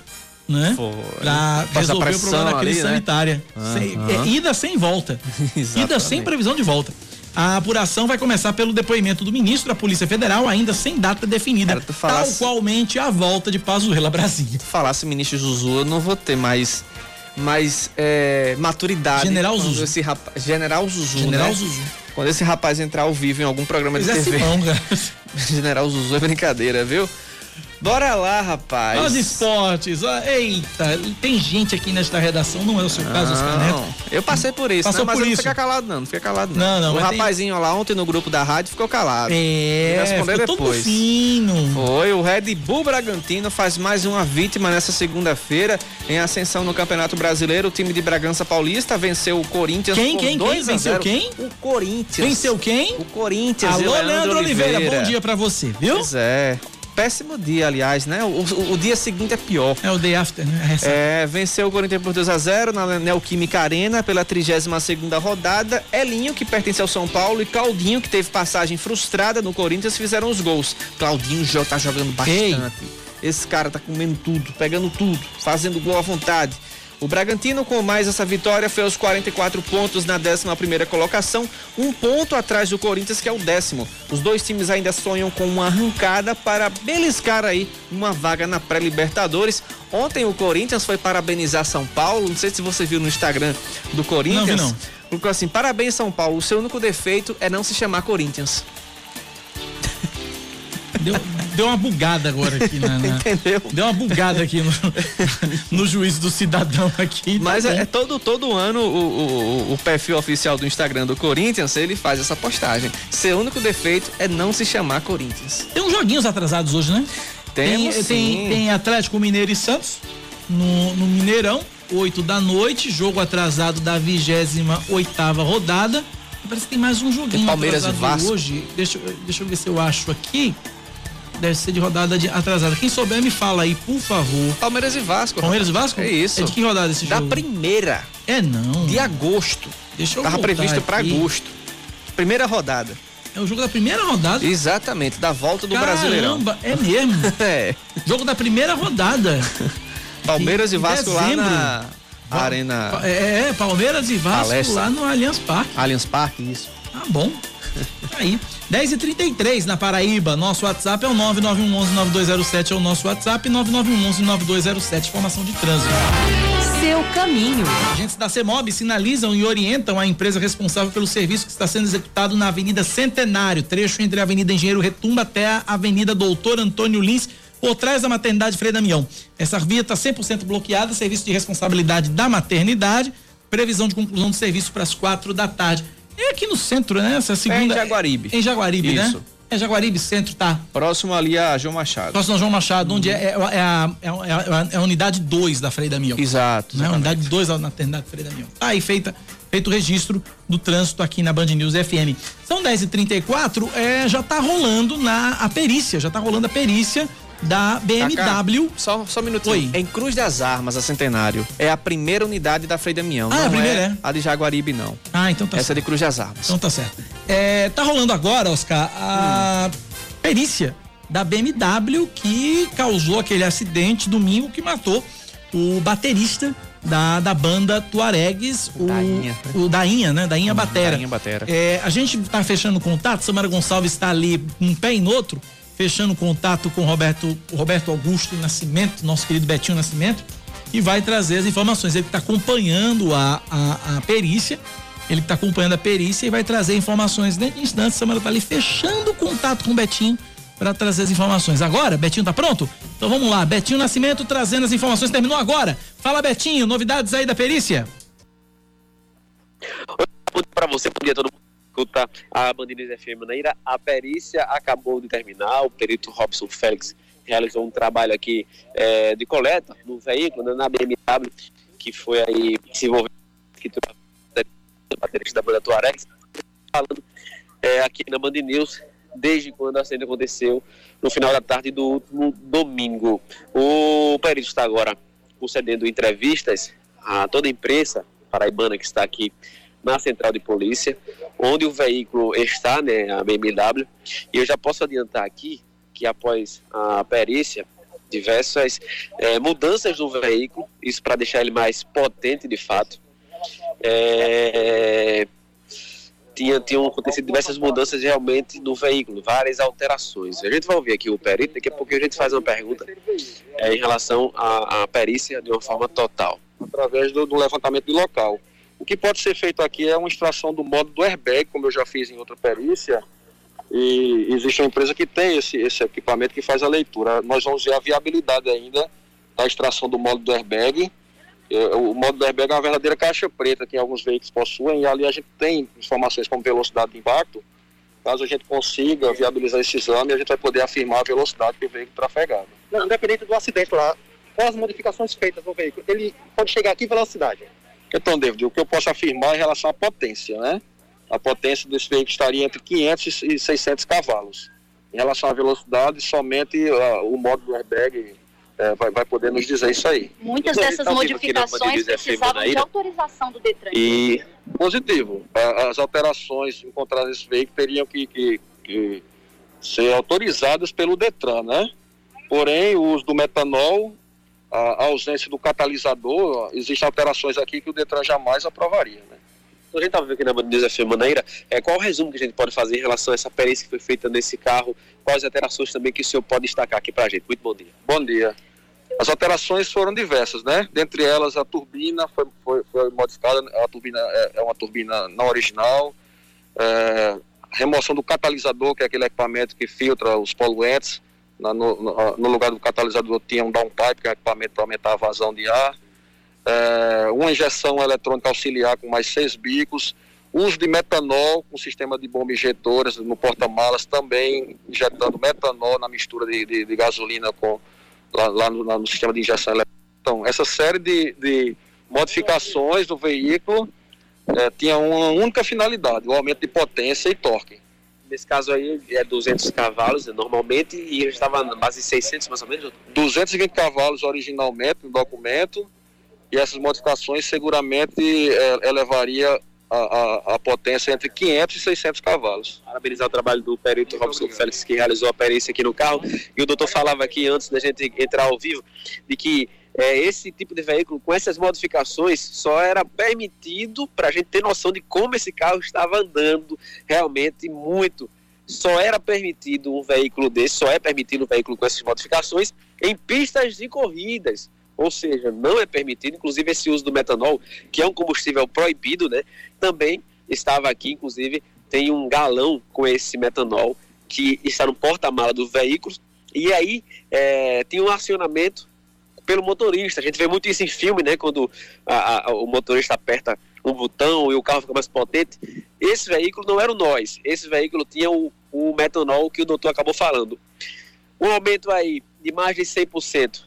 Speaker 1: né? Foi. Pra resolver o problema da crise ali, né? sanitária. Uhum. Sem, é, ida sem volta. [LAUGHS] ida sem previsão de volta. A apuração vai começar pelo depoimento do ministro da Polícia Federal, ainda sem data definida. Cara, falasse... Tal qualmente a volta de Pazuello a Brasília.
Speaker 2: Se falasse ministro Zuzu, eu não vou ter mais mais é, maturidade.
Speaker 1: General Zuzu.
Speaker 2: Esse rapaz, General Zuzu.
Speaker 1: General
Speaker 2: né?
Speaker 1: Zuzu.
Speaker 2: Quando esse rapaz entrar ao vivo em algum programa de TV.
Speaker 1: Simão, cara.
Speaker 2: General Zuzu é brincadeira, viu? Bora lá, rapaz.
Speaker 1: Os esportes. Eita, tem gente aqui nesta redação, não é o seu caso, Oscar Neto?
Speaker 2: Eu passei por isso,
Speaker 1: Passou
Speaker 2: né?
Speaker 1: mas por
Speaker 2: não
Speaker 1: isso.
Speaker 2: fica calado não, não fica calado
Speaker 1: não. Não, não.
Speaker 2: O rapazinho tem... lá ontem no grupo da rádio ficou calado.
Speaker 1: É, responder depois. fino.
Speaker 2: Foi, o Red Bull Bragantino faz mais uma vítima nessa segunda-feira em ascensão no Campeonato Brasileiro. O time de Bragança Paulista venceu o Corinthians
Speaker 1: quem, quem, quem?
Speaker 2: Venceu
Speaker 1: quem?
Speaker 2: O Corinthians.
Speaker 1: Venceu quem?
Speaker 2: O Corinthians.
Speaker 1: Alô, Leandro, Leandro Oliveira. Oliveira. Bom dia para você, viu?
Speaker 2: Pois é péssimo dia, aliás, né? O, o, o, dia seguinte é pior.
Speaker 1: É o day after, né?
Speaker 2: É, é venceu o Corinthians por 2 a 0 na Neoquímica Arena pela 32 segunda rodada. Elinho, que pertence ao São Paulo, e Claudinho, que teve passagem frustrada no Corinthians, fizeram os gols. Claudinho já tá jogando bastante. Ei. Esse cara tá comendo tudo, pegando tudo, fazendo gol à vontade. O Bragantino, com mais essa vitória, foi aos 44 pontos na 11 colocação, um ponto atrás do Corinthians, que é o décimo. Os dois times ainda sonham com uma arrancada para beliscar aí uma vaga na pré-Libertadores. Ontem o Corinthians foi parabenizar São Paulo. Não sei se você viu no Instagram do Corinthians.
Speaker 1: Não, não.
Speaker 2: Colocou assim: parabéns, São Paulo. O seu único defeito é não se chamar Corinthians.
Speaker 1: Deu, deu uma bugada agora aqui, né?
Speaker 2: Entendeu?
Speaker 1: Deu uma bugada aqui no, no juízo do cidadão aqui.
Speaker 2: Tá Mas é, é, todo, todo ano o, o, o, perfil oficial do Instagram do Corinthians, ele faz essa postagem. Seu único defeito é não se chamar Corinthians.
Speaker 1: Tem uns joguinhos atrasados hoje, né?
Speaker 2: Temos,
Speaker 1: tem, tem, tem Atlético Mineiro e Santos no, no Mineirão, 8 da noite, jogo atrasado da 28 oitava rodada. Parece que tem mais um joguinho tem
Speaker 2: Palmeiras e Vasco.
Speaker 1: hoje. Deixa, deixa eu ver se eu acho aqui deve ser de rodada de atrasada. Quem souber me fala aí, por favor.
Speaker 2: Palmeiras e Vasco.
Speaker 1: Palmeiras e Vasco?
Speaker 2: É isso.
Speaker 1: É de que rodada esse
Speaker 2: da
Speaker 1: jogo?
Speaker 2: Da primeira.
Speaker 1: É não.
Speaker 2: De agosto.
Speaker 1: Deixa eu
Speaker 2: Tava previsto para agosto. Primeira rodada.
Speaker 1: É o jogo da primeira rodada?
Speaker 2: Exatamente, da volta do
Speaker 1: Caramba,
Speaker 2: Brasileirão.
Speaker 1: é mesmo? [LAUGHS]
Speaker 2: é.
Speaker 1: Jogo da primeira rodada.
Speaker 2: Palmeiras e Vasco lá na Arena.
Speaker 1: É, é, Palmeiras e Vasco Palestra. lá no Allianz Parque.
Speaker 2: Allianz Parque, isso.
Speaker 1: Tá bom. [LAUGHS] Aí. 10 e 33 na Paraíba. Nosso WhatsApp é o 991119207, é o nosso WhatsApp 991119207, informação de trânsito.
Speaker 3: Seu caminho.
Speaker 1: Agentes da CEMOB sinalizam e orientam a empresa responsável pelo serviço que está sendo executado na Avenida Centenário, trecho entre a Avenida Engenheiro Retumba até a Avenida Doutor Antônio Lins, por trás da maternidade Frei Damião. Essa via está 100% bloqueada, serviço de responsabilidade da maternidade, previsão de conclusão do serviço para as quatro da tarde. É aqui no centro, né? Essa segunda.
Speaker 2: É em Jaguaribe.
Speaker 1: Em Jaguaribe, né?
Speaker 2: Isso. né?
Speaker 1: É Jaguaribe Centro, tá?
Speaker 2: Próximo ali a João Machado.
Speaker 1: Próximo a João Machado, onde é, é, é, a, é, a, é a unidade 2 da Freire Damião.
Speaker 2: Exato.
Speaker 1: Né? Unidade 2 da maternidade Freire Damião. Tá aí feita, feito o registro do trânsito aqui na Band News FM. São 10h34, é, já tá rolando na a perícia, já tá rolando a perícia da BMW.
Speaker 2: Só, só um minutinho.
Speaker 1: Oi.
Speaker 2: Em Cruz das Armas, a Centenário, é a primeira unidade da Frei Damião.
Speaker 1: Ah,
Speaker 2: não
Speaker 1: a primeira é, é?
Speaker 2: A de Jaguaribe, não.
Speaker 1: Ah, então tá
Speaker 2: Essa
Speaker 1: certo.
Speaker 2: é de Cruz das Armas.
Speaker 1: Então tá certo. É, tá rolando agora, Oscar, a hum. perícia da BMW que causou aquele acidente domingo que matou o baterista da, da banda Tuaregs, o Dainha, o Dainha né? Dainha hum, Batera. Dainha Batera. É, a gente tá fechando contato, Samara Gonçalves está ali um pé e no outro, fechando contato com Roberto, Roberto Augusto Nascimento, nosso querido Betinho Nascimento, e vai trazer as informações. Ele está acompanhando a, a, a perícia ele está acompanhando a perícia e vai trazer informações dentro de instantes. Samara está ali fechando contato com o Betinho para trazer as informações. Agora, Betinho tá pronto? Então vamos lá, Betinho Nascimento trazendo as informações. Terminou agora. Fala, Betinho, novidades aí da perícia?
Speaker 16: Para você, bom dia todo mundo escuta a Bandeirantes FM Maneira. A perícia acabou de terminar. O perito Robson Félix realizou um trabalho aqui é, de coleta no veículo, né, na BMW, que foi aí se envolveu que baterista da banda Tuaregs, falando é, aqui na Band News desde quando a acidente aconteceu no final da tarde do último domingo. O perito está agora concedendo entrevistas a toda a imprensa paraibana que está aqui na central de polícia, onde o veículo está, né, a BMW, e eu já posso adiantar aqui que após a perícia, diversas é, mudanças no veículo, isso para deixar ele mais potente de fato, é, tinha, tinham acontecido diversas mudanças realmente no veículo, várias alterações. A gente vai ouvir aqui o perito, daqui a pouco a gente faz uma pergunta é, em relação à, à, perícia de uma forma total.
Speaker 17: Através do, do, levantamento de local. O que pode ser feito aqui é uma extração do modo do airbag, como eu já fiz em outra perícia, e existe uma empresa que tem esse, esse equipamento que faz a leitura. Nós vamos ver a viabilidade ainda da extração do modo do airbag, o modo do airbag é uma verdadeira caixa preta que alguns veículos possuem e ali a gente tem informações como velocidade de impacto. Caso a gente consiga viabilizar esse exame, a gente vai poder afirmar a velocidade que o veículo trafegava.
Speaker 18: Não, independente do acidente lá, quais as modificações feitas no veículo, ele pode chegar aqui em velocidade?
Speaker 17: Então, David, o que eu posso afirmar em relação à potência, né? A potência desse veículo estaria entre 500 e 600 cavalos. Em relação à velocidade, somente uh, o modo do airbag é, vai, vai, poder nos dizer isso aí.
Speaker 19: Muitas dessas tá modificações precisavam de autorização do Detran.
Speaker 17: E positivo, as alterações encontradas nesse veículo teriam que, que, que, ser autorizadas pelo Detran, né? Porém, o uso do metanol, a, ausência do catalisador, existem alterações aqui que o Detran jamais aprovaria, né?
Speaker 16: Então, a gente estava vendo aqui na Bandeira FM Maneira, é, qual o resumo que a gente pode fazer em relação a essa perícia que foi feita nesse carro? Quais alterações também que o senhor pode destacar aqui para a gente? Muito bom dia.
Speaker 17: Bom dia. As alterações foram diversas, né? Dentre elas, a turbina foi, foi, foi modificada, a turbina é, é uma turbina não original, é, remoção do catalisador, que é aquele equipamento que filtra os poluentes, na, no, no, no, lugar do catalisador tinha um downpipe, que é um equipamento para aumentar a vazão de ar, é, uma injeção eletrônica auxiliar com mais seis bicos, uso de metanol com sistema de bomba injetoras no porta-malas, também injetando metanol na mistura de, de, de gasolina com lá, lá no, no, sistema de injeção eletrônica. Então, essa série de, de modificações do veículo é, tinha uma única finalidade, o aumento de potência e torque.
Speaker 16: Nesse caso aí é 200 cavalos normalmente e estava na base de 600 mais ou menos?
Speaker 17: 220 cavalos originalmente no documento e essas modificações seguramente é, elevaria a, a, a, potência entre 500 e 600 cavalos.
Speaker 16: Parabenizar o trabalho do perito Robson Félix, que realizou a perícia aqui no carro. E o doutor falava aqui, antes da gente entrar ao vivo, de que é, esse tipo de veículo, com essas modificações, só era permitido para a gente ter noção de como esse carro estava andando realmente muito. Só era permitido um veículo desse, só é permitido um veículo com essas modificações em pistas de corridas ou seja, não é permitido, inclusive esse uso do metanol, que é um combustível proibido, né? Também estava aqui, inclusive, tem um galão com esse metanol que está no porta-mala do veículo, e aí é, tem um acionamento pelo motorista. A gente vê muito isso em filme, né? Quando a, a, o motorista aperta um botão e o carro fica mais potente. Esse veículo não era o nós, esse veículo tinha o, o metanol que o doutor acabou falando. Um aumento aí de mais de 100%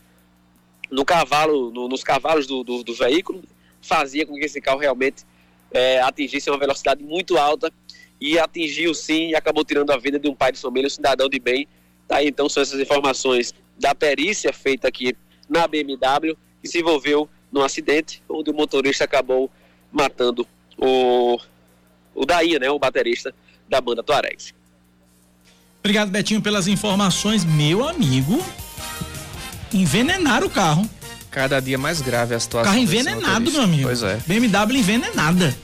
Speaker 16: no cavalo, no, nos cavalos do, do, do, veículo, fazia com que esse carro realmente é, atingisse uma velocidade muito alta e atingiu sim e acabou tirando a vida de um pai de família, um cidadão de bem. Tá aí, então são essas informações da perícia feita aqui na BMW que se envolveu num acidente onde o motorista acabou matando o, o Daí, né, o baterista da banda Tuaregs.
Speaker 1: Obrigado, Betinho, pelas informações, meu amigo envenenar o carro.
Speaker 2: Cada dia mais grave a situação.
Speaker 1: Carro envenenado, meu amigo.
Speaker 2: Pois é.
Speaker 1: BMW envenenada.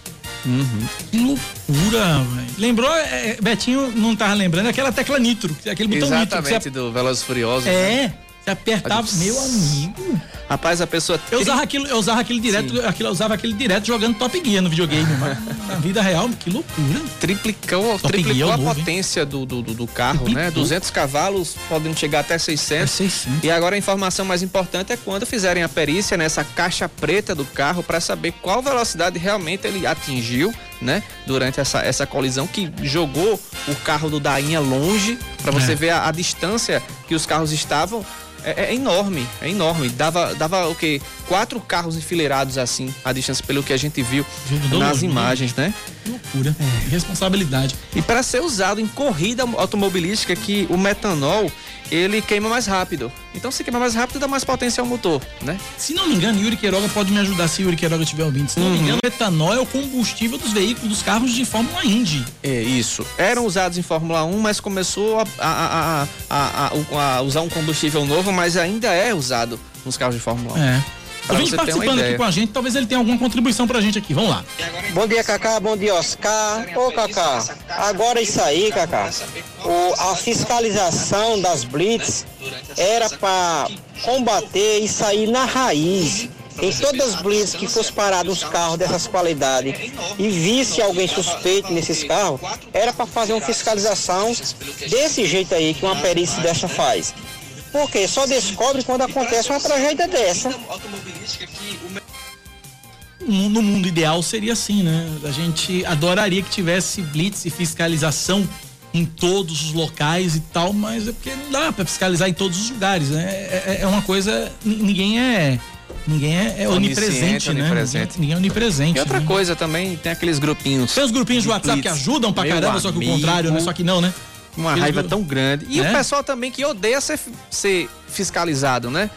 Speaker 2: Uhum.
Speaker 1: Que loucura, velho. Lembrou, é, Betinho não tava lembrando, aquela tecla nitro, aquele botão nitro. que
Speaker 2: Exatamente, do Velozes e Furiosos.
Speaker 1: Você,
Speaker 2: né?
Speaker 1: É, você apertava, meu amigo.
Speaker 2: Rapaz, a pessoa.
Speaker 1: Eu usava aquilo, eu usava aquele direto, aquilo, eu usava aquele direto jogando Top Gear no videogame, [LAUGHS] na vida real, que loucura.
Speaker 2: Triplicou,
Speaker 1: Top
Speaker 2: triplicou
Speaker 1: Gear é
Speaker 2: a
Speaker 1: novo,
Speaker 2: potência do, do, do- carro,
Speaker 1: Triplicou.
Speaker 2: né? 200 cavalos, podendo chegar até 600.
Speaker 1: 600.
Speaker 2: E agora a informação mais importante é quando fizerem a perícia nessa caixa preta do carro para saber qual velocidade realmente ele atingiu, né? Durante essa, essa colisão que jogou o carro do Dainha longe, para você
Speaker 1: É.
Speaker 2: ver a, a distância que os carros estavam. É, é enorme, é enorme. Dava, dava o quê? Quatro carros enfileirados assim, a distância, pelo que a gente viu nas imagens, né?
Speaker 1: Loucura. Responsabilidade.
Speaker 2: E para ser usado em corrida automobilística, que o metanol ele queima mais rápido. Então, se queima mais rápido, dá mais potência ao motor, né?
Speaker 1: Se não me engano, Yuri Queiroga pode me ajudar se Yuri Queiroga estiver ouvindo. Se não me
Speaker 2: Uhum.
Speaker 1: engano, o etanol é o combustível dos veículos, dos carros de Fórmula Indy.
Speaker 2: É isso. Eram usados em Fórmula 1, mas começou a- a- a- a usar um combustível novo, mas ainda é usado nos carros de Fórmula 1.
Speaker 1: É.
Speaker 2: Pra
Speaker 1: participando aqui com a gente, talvez ele tenha alguma contribuição pra gente aqui. Vamos lá.
Speaker 20: Bom dia, Cacá. Bom dia, Oscar. Ô, Cacá, agora isso aí, Cacá. O, a fiscalização das blitz era para combater isso aí na raiz. Em todas as blitz que fosse parado uns carros dessas qualidades e visse alguém suspeito nesses carros, era para fazer uma fiscalização desse jeito aí que uma perícia dessa faz. Porque só descobre quando acontece uma tragédia dessa.
Speaker 1: No no mundo ideal seria assim, né? A gente adoraria que tivesse blitz e fiscalização em todos os locais e tal, mas é porque não dá pra fiscalizar em todos os lugares, né? É, é- é uma coisa. ni- Ninguém é. Ninguém é, é onipresente, né?
Speaker 2: onipresente.
Speaker 1: Ninguém, ninguém é onipresente.
Speaker 2: E outra
Speaker 1: né?
Speaker 2: coisa também, tem aqueles grupinhos.
Speaker 1: Tem os grupinhos de WhatsApp que
Speaker 2: blitz.
Speaker 1: ajudam pra
Speaker 2: Meu
Speaker 1: caramba, só que o
Speaker 2: amigo,
Speaker 1: contrário, né? Só que não, né?
Speaker 2: Uma raiva
Speaker 1: gru-
Speaker 2: tão grande. E
Speaker 1: É?
Speaker 2: o pessoal também que odeia ser, ser fiscalizado, né?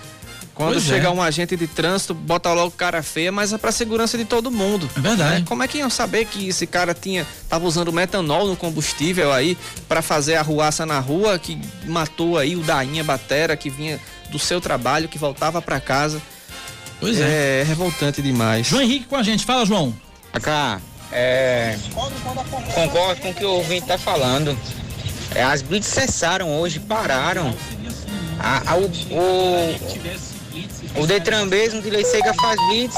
Speaker 2: Quando
Speaker 1: Pois
Speaker 2: chega
Speaker 1: é.
Speaker 2: um agente de trânsito, bota logo cara feia, mas é pra segurança de todo mundo.
Speaker 1: É verdade.
Speaker 2: né? Como é que iam saber que esse cara tinha tava usando metanol no combustível aí pra fazer a ruaça na rua que matou aí o Dainha Batera que vinha do seu trabalho, que voltava pra casa.
Speaker 1: Pois é.
Speaker 2: É revoltante demais.
Speaker 1: João Henrique com a gente. Fala, João.
Speaker 21: Cá, é, concordo com o que o ouvinte está falando. É, as blitz cessaram hoje, pararam. A- a- o, o, o Detran mesmo de faz blitz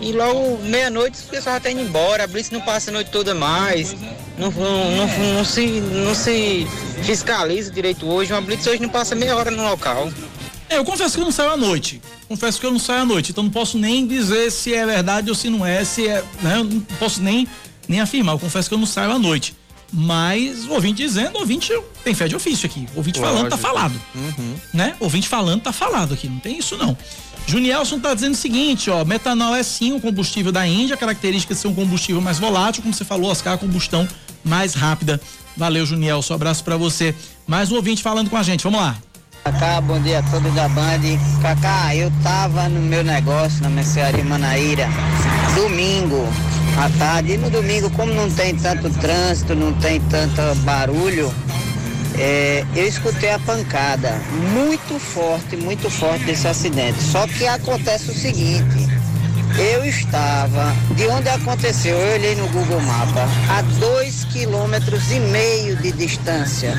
Speaker 21: e logo meia-noite o pessoal já tá indo embora. A blitz não passa a noite toda mais. Não, não, não, não se, não se fiscaliza direito hoje. Uma blitz hoje não passa meia hora no local.
Speaker 1: É, eu confesso que eu não saio à noite. Confesso que eu não saio à noite, então não posso nem dizer se é verdade ou se não é, se é, né? Não posso nem, nem afirmar. Eu confesso que eu não saio à noite. Mas o ouvinte dizendo, o ouvinte tem fé de ofício aqui. O ouvinte falando, tá
Speaker 2: Lógico.
Speaker 1: falado.
Speaker 2: Uhum.
Speaker 1: Né? O ouvinte falando, tá falado aqui. Não tem isso, não. Junielson tá dizendo o seguinte, ó, metanol é sim um combustível da Índia, característica de ser um combustível mais volátil, como você falou, Oscar, a combustão mais rápida. Valeu, Junielson, abraço pra você. Mais um ouvinte falando com a gente, vamos lá.
Speaker 22: Cacá, bom dia a todos da Band. Cacá, eu tava no meu negócio na mercearia Manaíra domingo à tarde. E no domingo, como não tem tanto trânsito, não tem tanto barulho, é, eu escutei a pancada muito forte, muito forte desse acidente. Só que acontece o seguinte. Eu estava, de onde aconteceu, eu olhei no Google Mapa, a dois quilômetros e meio de distância.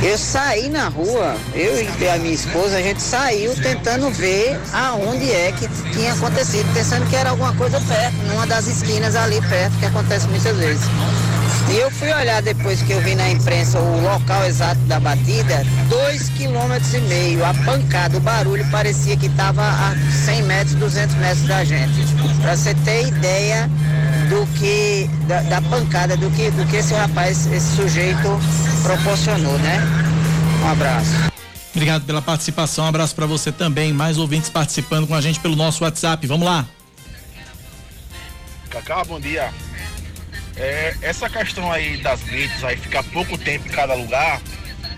Speaker 22: Eu saí na rua, eu e a minha esposa, a gente saiu tentando ver aonde é que tinha acontecido, pensando que era alguma coisa perto, numa das esquinas ali perto, que acontece muitas vezes. E eu fui olhar depois que eu vi na imprensa o local exato da batida, dois quilômetros e meio, a pancada, o barulho parecia que estava a 100 metros, 200 metros da gente. Para você ter ideia do que, da, da pancada, do que, do que esse rapaz, esse sujeito proporcionou, né? Um abraço.
Speaker 1: Obrigado pela participação, um abraço pra você também. Mais ouvintes participando com a gente pelo nosso WhatsApp. Vamos lá.
Speaker 23: Cacá, bom dia. É, essa questão aí das blitz, aí ficar pouco tempo em cada lugar,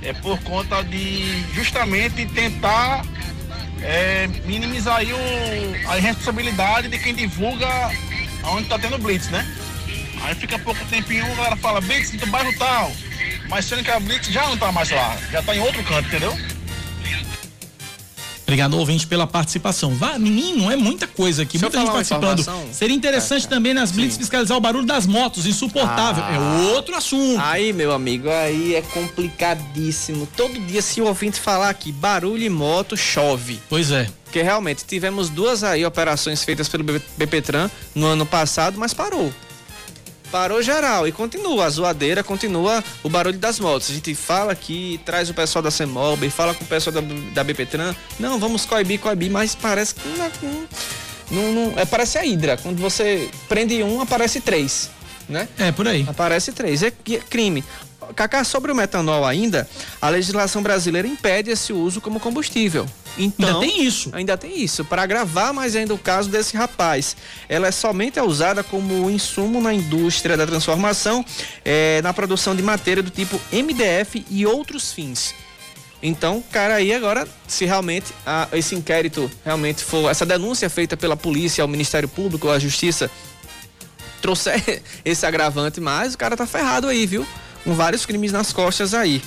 Speaker 23: é por conta de justamente tentar é, minimizar aí o, a irresponsabilidade de quem divulga onde tá tendo blitz, né? Aí fica pouco um, a galera fala blitz do bairro tal, mas sendo que a blitz já não tá mais lá, já tá em outro canto, entendeu?
Speaker 1: Obrigado, ouvinte, pela participação. Vá, menino, é muita coisa aqui,
Speaker 2: Deixa
Speaker 1: muita gente participando. Seria interessante
Speaker 2: É, é.
Speaker 1: também nas blitz
Speaker 2: Sim.
Speaker 1: fiscalizar o barulho das motos, insuportável.
Speaker 2: Ah.
Speaker 1: É outro assunto.
Speaker 2: Aí, meu amigo, aí é complicadíssimo. Todo dia, se o ouvinte falar aqui barulho e moto, chove.
Speaker 1: Pois é.
Speaker 2: Porque realmente tivemos duas aí operações feitas pelo BPTran no ano passado, mas parou. Parou geral e continua, a zoadeira continua o barulho das motos. A gente fala aqui, traz o pessoal da Semob, fala com o pessoal da, da BPTran. Não, vamos coibir, coibir, mas parece que não, não- é, parece a Hidra. Quando você prende um, aparece três, né?
Speaker 1: É, por aí.
Speaker 2: Aparece três. É, é crime. Cacá, sobre o metanol ainda, a legislação brasileira impede esse uso como combustível. Então,
Speaker 1: Ainda tem isso.
Speaker 2: Ainda tem isso. Para agravar mais ainda o caso desse rapaz, ela é somente usada como insumo na indústria da transformação, eh, na produção de matéria do tipo MDF e outros fins. Então, cara, aí agora, se realmente ah, esse inquérito realmente for, essa denúncia feita pela polícia ao Ministério Público, à Justiça, trouxer [LAUGHS] esse agravante mais, o cara tá ferrado aí, viu? Com vários crimes nas costas aí.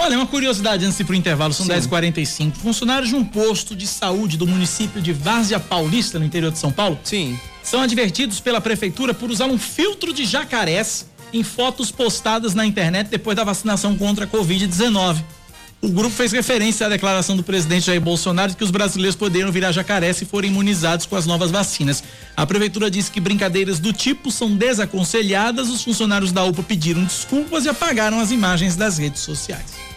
Speaker 1: Olha, uma curiosidade antes de ir pro intervalo, são
Speaker 2: Sim.
Speaker 1: 10h45. Funcionários de um posto de saúde do município de Várzea Paulista, no interior de São Paulo,
Speaker 2: Sim.
Speaker 1: são advertidos pela prefeitura por usar um filtro de jacarés em fotos postadas na internet depois da vacinação contra a Covid-19. O grupo fez referência à declaração do presidente Jair Bolsonaro de que os brasileiros poderiam virar jacaré se forem imunizados com as novas vacinas. A prefeitura disse que brincadeiras do tipo são desaconselhadas. Os funcionários da UPA pediram desculpas e apagaram as imagens das redes sociais.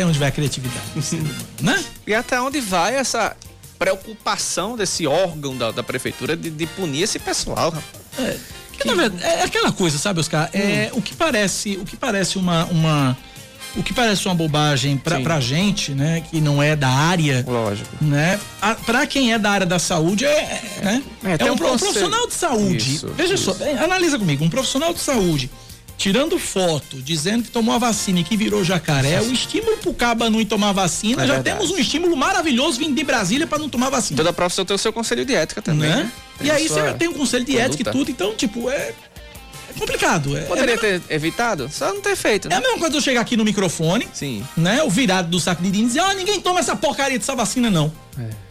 Speaker 1: Até onde vai a criatividade? do ser humano, né?
Speaker 2: E até onde vai essa preocupação desse órgão da, da prefeitura de, de punir esse pessoal, rapaz?
Speaker 1: Que, na verdade, é aquela coisa, sabe, Oscar? É, o que parece, o que parece uma, uma o que parece uma bobagem pra, pra gente, né, que não é da área,
Speaker 2: Lógico.
Speaker 1: né? A, pra quem é da área da saúde é, é, né?
Speaker 2: É,
Speaker 1: É, um,
Speaker 2: um
Speaker 1: profissional de saúde.
Speaker 2: Isso,
Speaker 1: Veja
Speaker 2: isso.
Speaker 1: só, é, analisa comigo, um profissional de saúde tirando foto, dizendo que tomou a vacina e que virou jacaré, o estímulo pro caba não ir tomar vacina,
Speaker 2: É
Speaker 1: já
Speaker 2: verdade.
Speaker 1: temos um estímulo maravilhoso vindo de Brasília pra não tomar vacina.
Speaker 2: Toda profissão tem o seu conselho de ética também,
Speaker 1: né?
Speaker 2: né?
Speaker 1: E aí você tem um conselho de ética e
Speaker 2: conduta.
Speaker 1: tudo, então, tipo, é, é complicado. É,
Speaker 2: Poderia
Speaker 1: é,
Speaker 2: ter evitado? Só não ter feito,
Speaker 1: é
Speaker 2: né?
Speaker 1: a mesma coisa eu chegar aqui no microfone,
Speaker 2: Sim.
Speaker 1: né? O virado do saco de dinheiro e dizer, ó, ninguém toma essa porcaria dessa vacina, não.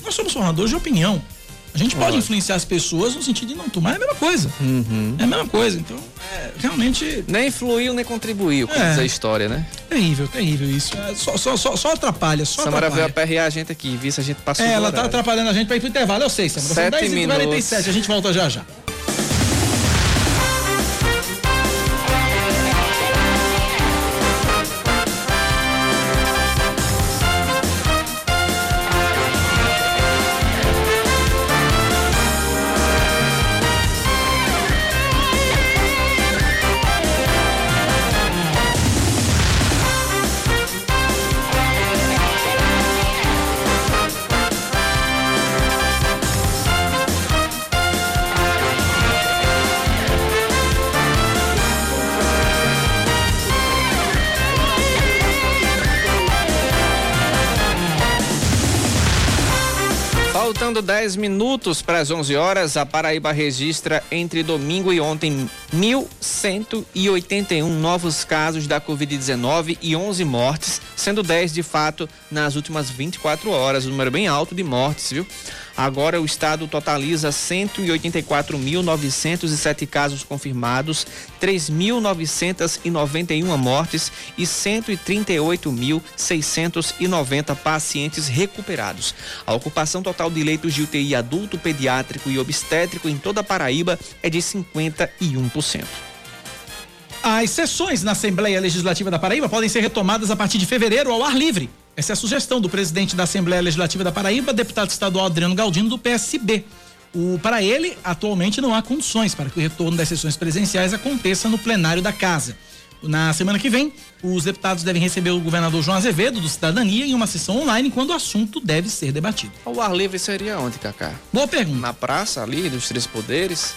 Speaker 1: Nós somos formadores de opinião. A gente pode influenciar as pessoas no sentido de não tomar, é a mesma coisa.
Speaker 2: Uhum.
Speaker 1: É a mesma coisa. Então, é, realmente
Speaker 2: Nem influiu, nem contribuiu, como
Speaker 1: É.
Speaker 2: diz a história, né?
Speaker 1: terrível, terrível isso. É, só, só, só, só atrapalha, só
Speaker 2: Samara veio
Speaker 1: atrapalha.
Speaker 2: aperrear a gente aqui, viu? Se a gente passou
Speaker 1: É, ela tá atrapalhando a gente pra ir pro intervalo, eu sei, Samara. São
Speaker 2: Sete
Speaker 1: 10 e 47 a gente volta já já.
Speaker 2: 10 minutos para as 11 horas, a Paraíba registra entre domingo e ontem 1.181 novos casos da Covid-19 e 11 mortes, sendo 10 de fato nas últimas 24 horas, um número bem alto de mortes, viu? Agora o estado totaliza 184.907 casos confirmados, 3.991 mortes e 138.690 pacientes recuperados. A ocupação total de leitos de UTI adulto, pediátrico e obstétrico em toda a Paraíba é de 51%.
Speaker 1: As sessões na Assembleia Legislativa da Paraíba podem ser retomadas a partir de fevereiro ao ar livre. Essa é a sugestão do presidente da Assembleia Legislativa da Paraíba, deputado estadual Adriano Galdino, do PSB. O, para ele, atualmente não há condições para que o retorno das sessões presenciais aconteça no plenário da casa. Na semana que vem, os deputados devem receber o governador João Azevedo, do Cidadania, em uma sessão online, quando o assunto deve ser debatido.
Speaker 2: O ar livre seria onde, Cacá?
Speaker 1: Boa pergunta.
Speaker 2: Na praça ali, dos Três Poderes?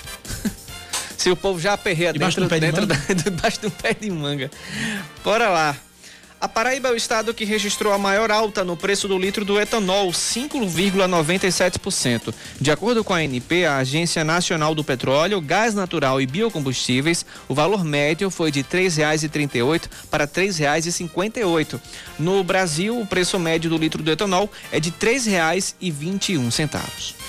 Speaker 2: [LAUGHS] Se o povo já aperreia
Speaker 1: Debaixo
Speaker 2: dentro,
Speaker 1: de um pé de
Speaker 2: da, [LAUGHS] debaixo de um pé de manga. Bora lá. A Paraíba é o estado que registrou a maior alta no preço do litro do etanol, 5,97%. De acordo com a ANP, a Agência Nacional do Petróleo, Gás Natural e Biocombustíveis, o valor médio foi de R$ 3,38 para R$ 3,58. No Brasil, o preço médio do litro do etanol é de R$ 3,21.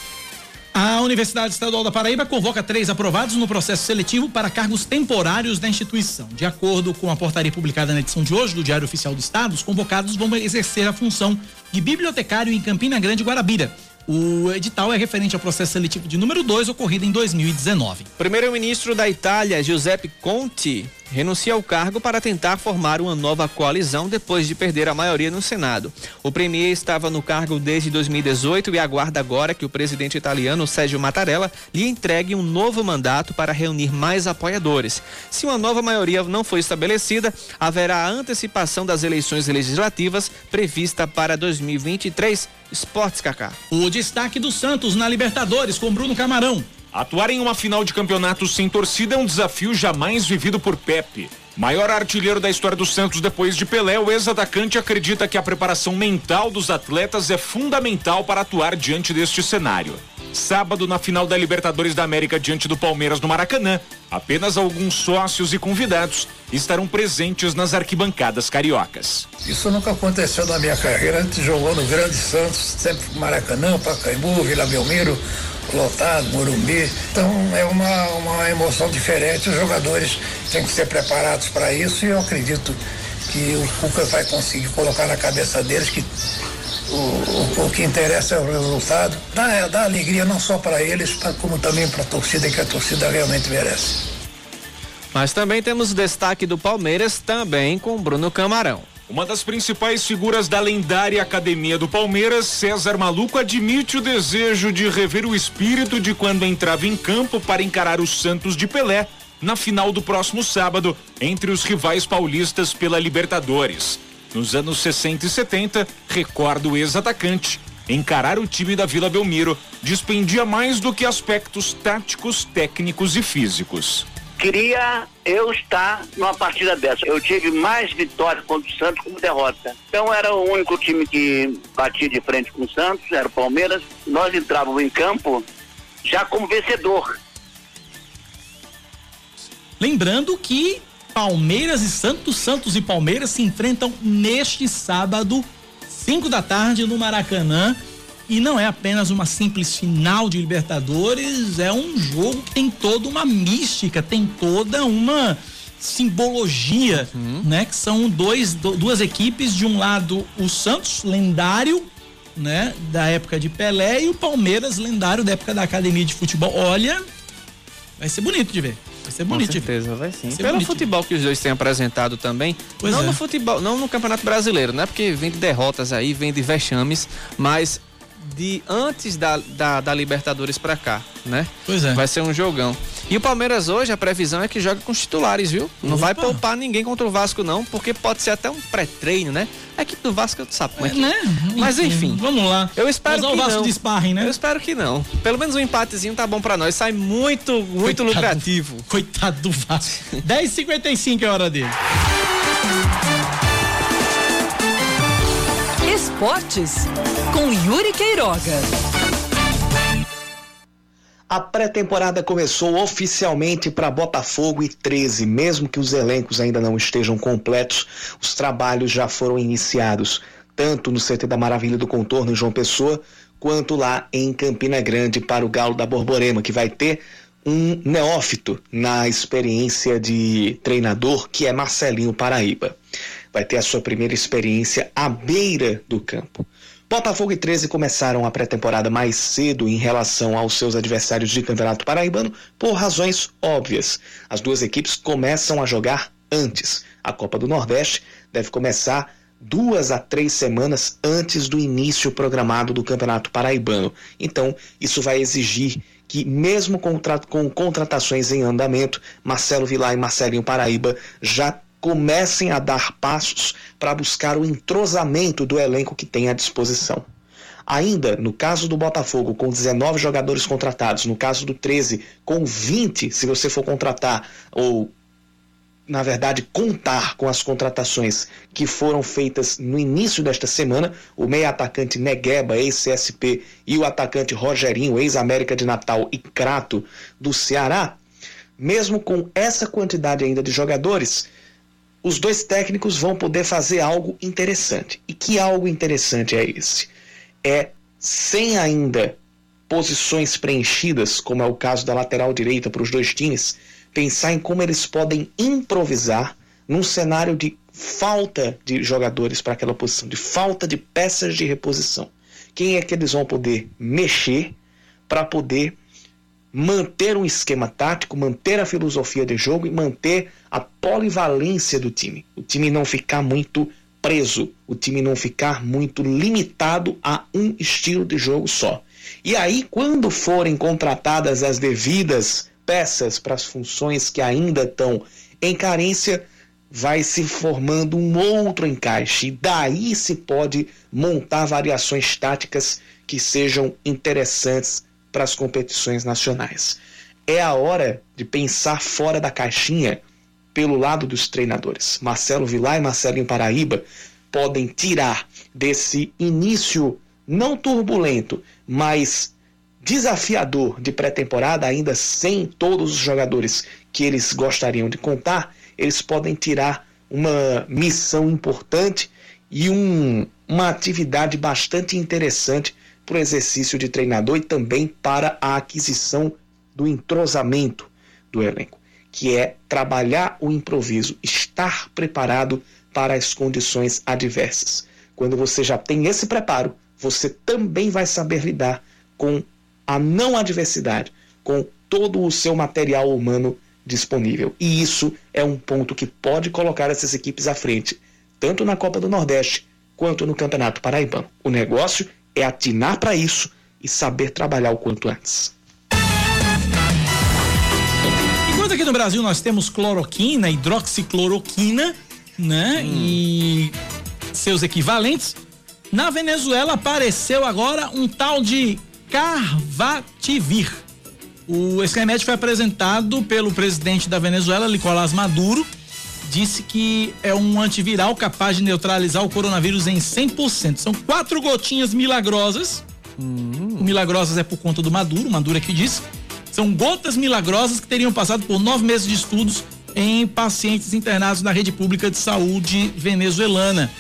Speaker 1: A Universidade Estadual da Paraíba convoca três aprovados no processo seletivo para cargos temporários da instituição. De acordo com a portaria publicada na edição de hoje do Diário Oficial do Estado, os convocados vão exercer a função de bibliotecário em Campina Grande, Guarabira. O edital é referente ao processo seletivo de número 2, ocorrido em 2019.
Speaker 2: Primeiro-ministro da Itália, Giuseppe Conte, renuncia ao cargo para tentar formar uma nova coalizão depois de perder a maioria no Senado. O premier estava no cargo desde 2018 e aguarda agora que o presidente italiano Sérgio Mattarella lhe entregue um novo mandato para reunir mais apoiadores. Se uma nova maioria não for estabelecida, haverá a antecipação das eleições legislativas prevista para 2023. Esportes, Kaká.
Speaker 1: O destaque do Santos na Libertadores com Bruno Camarão.
Speaker 24: Atuar em uma final de campeonato sem torcida é um desafio jamais vivido por Pepe. Maior artilheiro da história do Santos depois de Pelé, o ex-atacante acredita que a preparação mental dos atletas é fundamental para atuar diante deste cenário. Sábado, na final da Libertadores da América diante do Palmeiras no Maracanã, apenas alguns sócios e convidados estarão presentes nas arquibancadas cariocas.
Speaker 25: Isso nunca aconteceu na minha carreira. A gente jogou no Grande Santos, sempre Maracanã, Pacaembu, Vila Belmiro, lotado, Morumbi. Então é uma, uma emoção diferente. Os jogadores têm que ser preparados para isso e eu acredito que o Cuca vai conseguir colocar na cabeça deles que o, o, o que interessa é o resultado. Dá, dá alegria não só para eles, como também para a torcida, que a torcida realmente merece.
Speaker 2: Mas também temos o destaque do Palmeiras, também com Bruno Camarão.
Speaker 24: Uma das principais figuras da lendária Academia do Palmeiras, César Maluco, admite o desejo de rever o espírito de quando entrava em campo para encarar os Santos de Pelé na final do próximo sábado entre os rivais paulistas pela Libertadores. Nos anos 60 e 70, recorda o ex-atacante, encarar o time da Vila Belmiro dispendia mais do que aspectos táticos, técnicos e físicos
Speaker 26: queria eu estar numa partida dessa. Eu tive mais vitórias contra o Santos como derrota. Então era o único time que batia de frente com o Santos, era o Palmeiras. Nós entrávamos em campo já como vencedor.
Speaker 1: Lembrando que Palmeiras e Santos, Santos e Palmeiras se enfrentam neste sábado, 5 da tarde, no Maracanã. E não é apenas uma simples final de Libertadores, é um jogo que tem toda uma mística, tem toda uma simbologia, uhum. né? Que são dois, duas equipes, de um lado o Santos, lendário, né? Da época de Pelé, e o Palmeiras, lendário da época da Academia de Futebol. Olha, vai ser bonito de ver. Vai ser bonito. Com
Speaker 2: certeza, vai sim. Vai Pelo bonito. futebol que os dois têm apresentado também. Pois não é. no futebol, não no Campeonato Brasileiro, né? Porque vem de derrotas aí, vem de vexames, mas de antes da, da, da Libertadores para cá, né?
Speaker 1: Pois é.
Speaker 2: Vai ser um jogão. E o Palmeiras hoje, a previsão é que joga com os titulares, viu? Não Opa. vai poupar ninguém contra o Vasco, não, porque pode ser até um pré-treino, né? A equipe do Vasco, sabe como é que...
Speaker 1: Né?
Speaker 2: Mas enfim.
Speaker 1: Vamos lá.
Speaker 2: Eu espero Mas que o Vasco não.
Speaker 1: de sparring, né?
Speaker 2: Eu espero que não. Pelo menos um empatezinho tá bom para nós. Sai muito, muito Coitado. lucrativo.
Speaker 1: Coitado do Vasco. [LAUGHS] 10h55 é a hora dele.
Speaker 3: Esportes com Yuri Queiroga.
Speaker 27: A pré-temporada começou oficialmente para Botafogo e 13, mesmo que os elencos ainda não estejam completos, os trabalhos já foram iniciados, tanto no CT da Maravilha do Contorno em João Pessoa, quanto lá em Campina Grande para o Galo da Borborema, que vai ter um neófito na experiência de treinador, que é Marcelinho Paraíba vai ter a sua primeira experiência à beira do campo. Botafogo e 13 começaram a pré-temporada mais cedo em relação aos seus adversários de Campeonato Paraibano por razões óbvias. As duas equipes começam a jogar antes. A Copa do Nordeste deve começar duas a três semanas antes do início programado do Campeonato Paraibano. Então, isso vai exigir que, mesmo com, com contratações em andamento, Marcelo Vilar e Marcelinho Paraíba já comecem a dar passos para buscar o entrosamento do elenco que tem à disposição. Ainda, no caso do Botafogo, com 19 jogadores contratados, no caso do 13, com 20, se você for contratar, ou na verdade, contar com as contratações que foram feitas no início desta semana, o meio-atacante Negueba, ex-CSP, e o atacante Rogerinho, ex-América de Natal e Crato do Ceará, mesmo com essa quantidade ainda de jogadores, os dois técnicos vão poder fazer algo interessante. E que algo interessante é esse? É sem ainda posições preenchidas, como é o caso da lateral direita para os dois times, pensar em como eles podem improvisar num cenário de falta de jogadores para aquela posição, de falta de peças de reposição. Quem é que eles vão poder mexer para poder manter um esquema tático, manter a filosofia de jogo e manter a polivalência do time. O time não ficar muito preso, o time não ficar muito limitado a um estilo de jogo só. E aí, quando forem contratadas as devidas peças para as funções que ainda estão em carência, vai se formando um outro encaixe. E daí se pode montar variações táticas que sejam interessantes para as competições nacionais. É a hora de pensar fora da caixinha pelo lado dos treinadores. Marcelo Vilar e Marcelinho Paraíba podem tirar desse início não turbulento, mas desafiador de pré-temporada, ainda sem todos os jogadores que eles gostariam de contar, eles podem tirar uma missão importante e um, uma atividade bastante interessante para o exercício de treinador e também para a aquisição do entrosamento do elenco, que é trabalhar o improviso, estar preparado para as condições adversas. Quando você já tem esse preparo, você também vai saber lidar com a não adversidade, com todo o seu material humano disponível. E isso é um ponto que pode colocar essas equipes à frente, tanto na Copa do Nordeste quanto no Campeonato Paraibano. O negócio é atinar para isso e saber trabalhar o quanto antes.
Speaker 1: Enquanto aqui no Brasil nós temos cloroquina, hidroxicloroquina, né? Hum. E seus equivalentes, na Venezuela apareceu agora um tal de Carvativir. O, esse remédio foi apresentado pelo presidente da Venezuela, Nicolás Maduro, disse que é um antiviral capaz de neutralizar o coronavírus em 100%. São quatro gotinhas milagrosas. Hum. Milagrosas é por conta do Maduro, Maduro é que disse. São gotas milagrosas que teriam passado por nove meses de estudos em pacientes internados na rede pública de saúde venezuelana.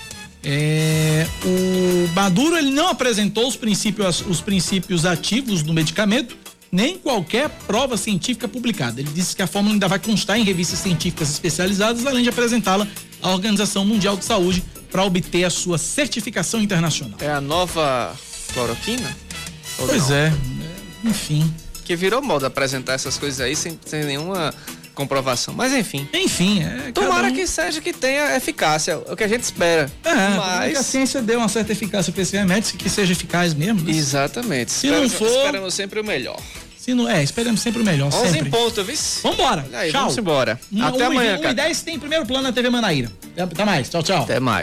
Speaker 1: É, o Maduro ele não apresentou os princípios, os princípios ativos do medicamento, nem qualquer prova científica publicada. Ele disse que a fórmula ainda vai constar em revistas científicas especializadas, além de apresentá-la à Organização Mundial de Saúde para obter a sua certificação internacional.
Speaker 2: É a nova cloroquina?
Speaker 1: pois não? é, enfim.
Speaker 2: Que virou moda apresentar essas coisas aí sem, sem nenhuma comprovação. Mas enfim.
Speaker 1: Enfim, é,
Speaker 2: Tomara um... que seja que tenha eficácia, é o que a gente espera.
Speaker 1: É, mas a ciência deu uma certa eficácia para esse remédio, que seja eficaz mesmo. Né?
Speaker 2: Exatamente. Se Espera, não for, esperamos sempre o melhor.
Speaker 1: Se não, é, esperamos sempre o melhor. 11 sempre.
Speaker 2: em ponto, viu?
Speaker 1: Vambora.
Speaker 2: Aí, tchau. Vamos embora. Até amanhã, cara.
Speaker 1: 1 e 10 tem primeiro plano na TV Manaíra. Até mais. Tchau, tchau.
Speaker 2: Até mais.